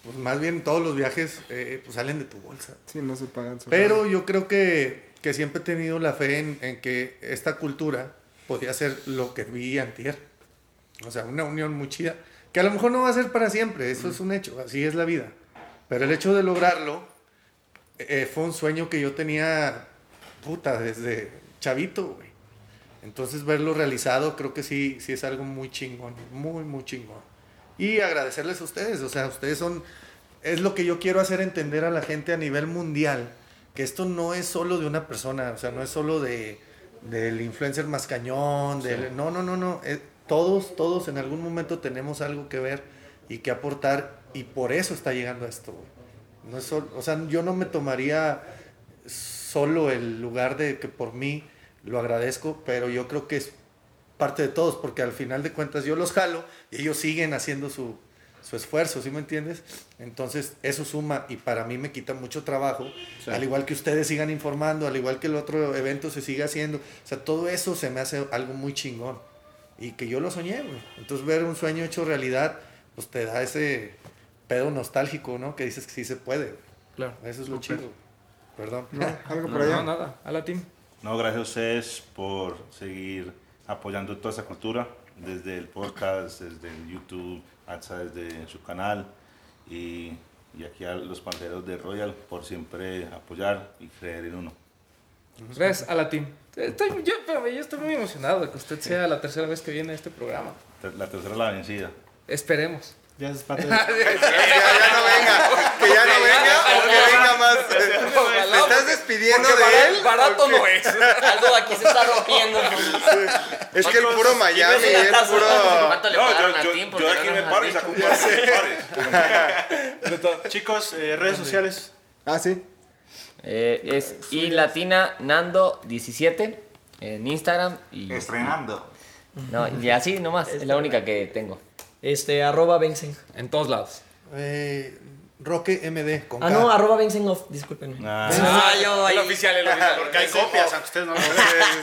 pues más bien todos los viajes eh, pues salen de tu bolsa. Sí, no se pagan. Pero yo creo que, que siempre he tenido la fe en, en que esta cultura podía ser lo que vi antier. O sea, una unión muy chida. Que a lo mejor no va a ser para siempre, eso es un hecho, así es la vida. Pero el hecho de lograrlo eh, fue un sueño que yo tenía, puta, desde chavito, güey. Entonces verlo realizado creo que sí, sí es algo muy chingón, muy, muy chingón. Y agradecerles a ustedes, o sea, ustedes son, es lo que yo quiero hacer entender a la gente a nivel mundial, que esto no es solo de una persona, o sea, no es solo de, del influencer más cañón, del, no, no, no, no, eh, todos, todos en algún momento tenemos algo que ver y que aportar y por eso está llegando a esto. No es solo, o sea, yo no me tomaría solo el lugar de que por mí lo agradezco, pero yo creo que es parte de todos, porque al final de cuentas yo los jalo y ellos siguen haciendo su, su esfuerzo, ¿sí me entiendes? Entonces eso suma y para mí me quita mucho trabajo, al igual que ustedes sigan informando, al igual que el otro evento se siga haciendo, o sea, todo eso se me hace algo muy chingón y que yo lo soñé, güey. Entonces ver un sueño hecho realidad, pues te da ese pedo nostálgico, ¿no? Que dices que sí se puede. Claro. Eso es lo chido. Perdón. No, algo por No, allá. no, nada. A la team. No, gracias a ustedes por seguir apoyando toda esa cultura, desde el podcast, desde el YouTube, hasta desde su canal y, y aquí a los panteros de Royal por siempre apoyar y creer en uno. Gracias a la team. Estoy, yo, espérame, yo estoy muy emocionado de que usted sea la tercera vez que viene a este programa. La tercera la vencida. Esperemos. Ya es parte de... Ya, ya no venga, que ya no venga o que venga más. ¿Te estás despidiendo Porque de él? Barato no es. Algo de aquí se está rompiendo. Es que el puro Miami, el puro... ¿Cuánto le pagaron a Tim? Porque no nos han dicho? Chicos, eh, redes sociales. Ah, sí. Eh, es y latina nando 17 en Instagram y Estrenando. no y así nomás es la única que tengo Este, arroba Benzen. En todos lados. Eh, Roque MD con Ah, K. no, arroba Benzen off, discúlpenme. Ah, Ah, yo ahí. El oficial, el oficial. Porque hay copias, aunque ustedes no lo sí.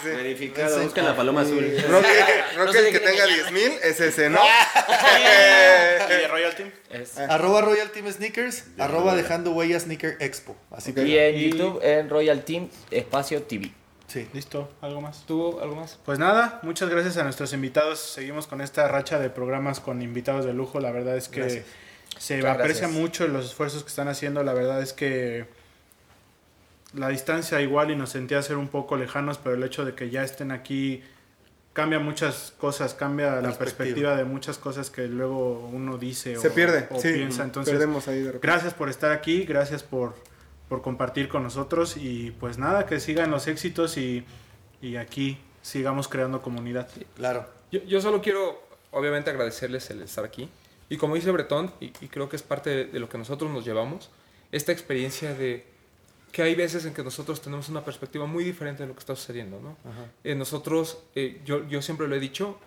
verificado, buscan la paloma azul. Roque, Roque No sé el que tenga me 10 mil es ese, ¿no? Y de Royal Team. Es- Arroba Royal Team Sneakers, arroba dejando huellas Sneaker Expo. Así que y en YouTube en Royal Team Espacio TV sí. Listo, ¿algo más? ¿Tú algo más? Pues nada, muchas gracias a nuestros invitados. Seguimos con esta racha de programas con invitados de lujo. La verdad es que Gracias. se Muchas aprecia gracias. mucho los esfuerzos que están haciendo. La verdad es que la distancia igual y nos sentía ser un poco lejanos, pero el hecho de que ya estén aquí cambia muchas cosas, cambia la Perspectiva. de muchas cosas que luego uno dice Se o, pierde, o sí. piensa. Entonces, Perdemos ahí de repente. Gracias por estar aquí, gracias por, por compartir con nosotros y pues nada, que sigan los éxitos y, y aquí sigamos creando comunidad. Claro. Yo, yo solo quiero obviamente agradecerles el estar aquí. Y como dice Bretón, y, y creo que es parte de, de lo que nosotros nos llevamos, esta experiencia de que hay veces en que nosotros tenemos una perspectiva muy diferente de lo que está sucediendo, ¿no? Eh, nosotros, eh, yo, yo siempre lo he dicho,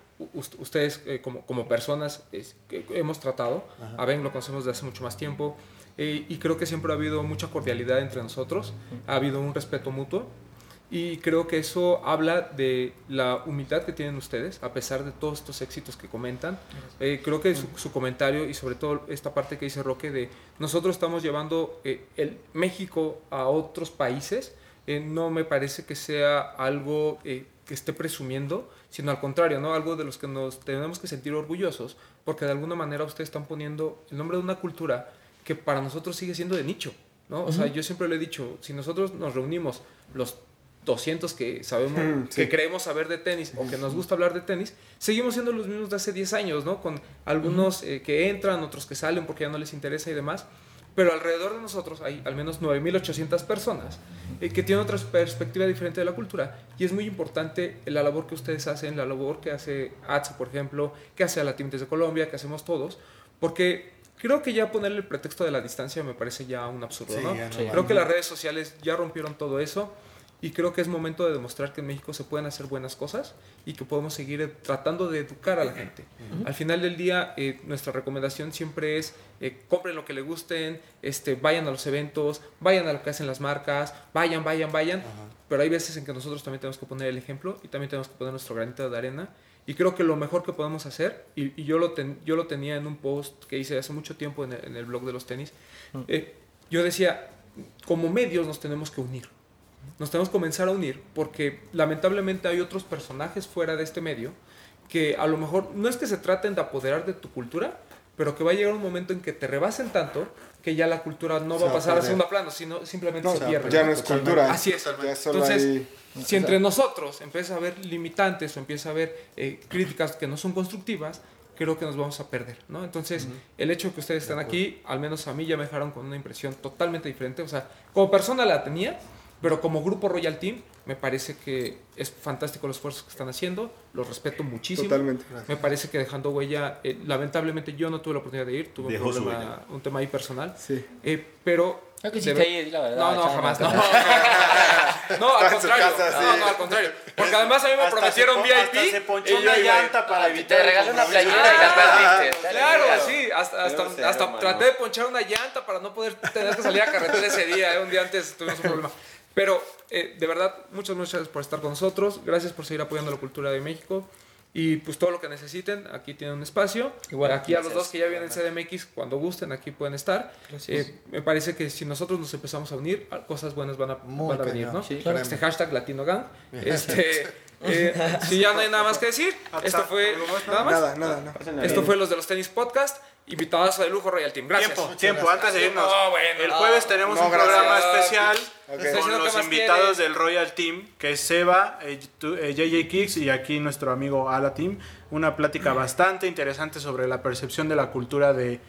ustedes eh, como, como personas es- que hemos tratado, a Ben lo conocemos desde hace mucho más tiempo, eh, y creo que siempre ha habido mucha cordialidad entre nosotros, ha habido un respeto mutuo, y creo que eso habla de la humildad que tienen ustedes, a pesar de todos estos éxitos que comentan. Eh, creo que su, su comentario y sobre todo esta parte que dice Roque de nosotros estamos llevando eh, el México a otros países, eh, no me parece que sea algo eh, que esté presumiendo, sino al contrario, ¿no? algo de los que nos tenemos que sentir orgullosos, porque de alguna manera ustedes están poniendo el nombre de una cultura que para nosotros sigue siendo de nicho. ¿no? O sea, yo siempre lo he dicho, si nosotros nos reunimos los 200 que sabemos, Mm, sí. que creemos saber de tenis o que nos gusta hablar de tenis, seguimos siendo los mismos de hace 10 años, ¿no? Con algunos eh, que entran, otros que salen porque ya no les interesa y demás. Pero alrededor de nosotros hay al menos 9.800 personas eh, que tienen otra perspectiva diferente de la cultura. Y es muy importante la labor que ustedes hacen, la labor que hace ATSA, por ejemplo, que hace la Team de Colombia, que hacemos todos, porque creo que ya ponerle el pretexto de la distancia me parece ya un absurdo, Sí, ¿no? ya no Creo vale. que las redes sociales ya rompieron todo eso y creo que es momento de demostrar que en México se pueden hacer buenas cosas y que podemos seguir eh, tratando de educar a la gente. Al final del día, eh, nuestra recomendación siempre es eh, compren lo que les gusten, este, vayan a los eventos, vayan a lo que hacen las marcas, vayan, vayan, vayan. Pero hay veces en que nosotros también tenemos que poner el ejemplo y también tenemos que poner nuestro granito de arena. Y creo que lo mejor que podemos hacer, y, y yo, lo ten- yo lo tenía en un post que hice hace mucho tiempo en el, en el blog de los tenis, eh, yo decía, como medios nos tenemos que unir. Nos tenemos que comenzar a unir porque lamentablemente hay otros personajes fuera de este medio que a lo mejor no es que se traten de apoderar de tu cultura, pero que va a llegar un momento en que te rebasen tanto que ya la cultura no va a va a pasar a segundo plano, sino simplemente No, se pierde. ya no es cultura. Así es. Ya solo Entonces, hay- si entre nosotros empieza a haber limitantes o empieza a haber eh, críticas que no son constructivas, creo que nos vamos a perder, ¿no? Entonces, el hecho de que ustedes estén aquí, al menos a mí ya me dejaron con una impresión totalmente diferente. O sea, como persona la tenía, pero como grupo Royal Team, me parece que es fantástico los esfuerzos que están haciendo, los respeto muchísimo. Totalmente. Me parece que dejando huella, eh, lamentablemente yo no tuve la oportunidad de ir, tuve un, Dejó problema, un tema ahí personal, Sí. eh, pero... Creo que sí la verdad. no, no, jamás. No, no, no, al contrario. casa, No, sí. no, al contrario. Porque además a mí me Hasta prometieron se po- hasta VIP. se ponchó y yo una llanta para evitar te regalé una playera y la perdiste. Claro, sí. Hasta, hasta, traté de ponchar una llanta para no poder tener que salir a carretera ese día. eh, Un día antes tuvimos un problema. Pero, eh, de verdad, muchas, muchas gracias por estar con nosotros. Gracias por seguir apoyando la cultura de México. Y pues todo lo que necesiten, aquí tienen un espacio. Igual, aquí a los gracias. dos que ya vienen en CDMX, cuando gusten, aquí pueden estar. Eh, me parece que si nosotros nos empezamos a unir, cosas buenas van a, Muy van a venir. ¿no? Sí, Claro. Este hashtag LatinoGang. Este, eh, si ya no hay nada más que decir, esto fue nada más. Nada, nada, no. Esto fue los de los tenis podcast. Invitados de lujo Royal Team. Gracias. Tiempo, tiempo, antes de irnos. No, bueno. el jueves tenemos no, un gracias. programa especial Ok. Estoy diciendo con los invitados quieres. del Royal Team, que es Seba, eh, tu- eh, JJ Kicks y aquí nuestro amigo Ala Team. Una plática bastante interesante sobre la percepción de la cultura de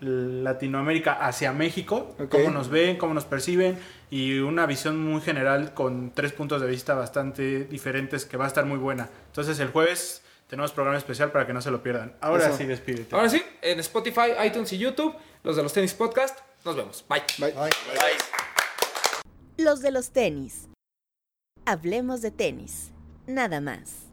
Latinoamérica hacia México, Ok. cómo nos ven, cómo nos perciben y una visión muy general con tres puntos de vista bastante diferentes que va a estar muy buena. Entonces el jueves tenemos programa especial para que no se lo pierdan. Ahora Eso. sí, despídete. Ahora sí, en Spotify, iTunes y YouTube, los de los tenis podcast. Nos vemos. Bye. Bye. Ay. Los de los tenis. Hablemos de tenis. Nada más.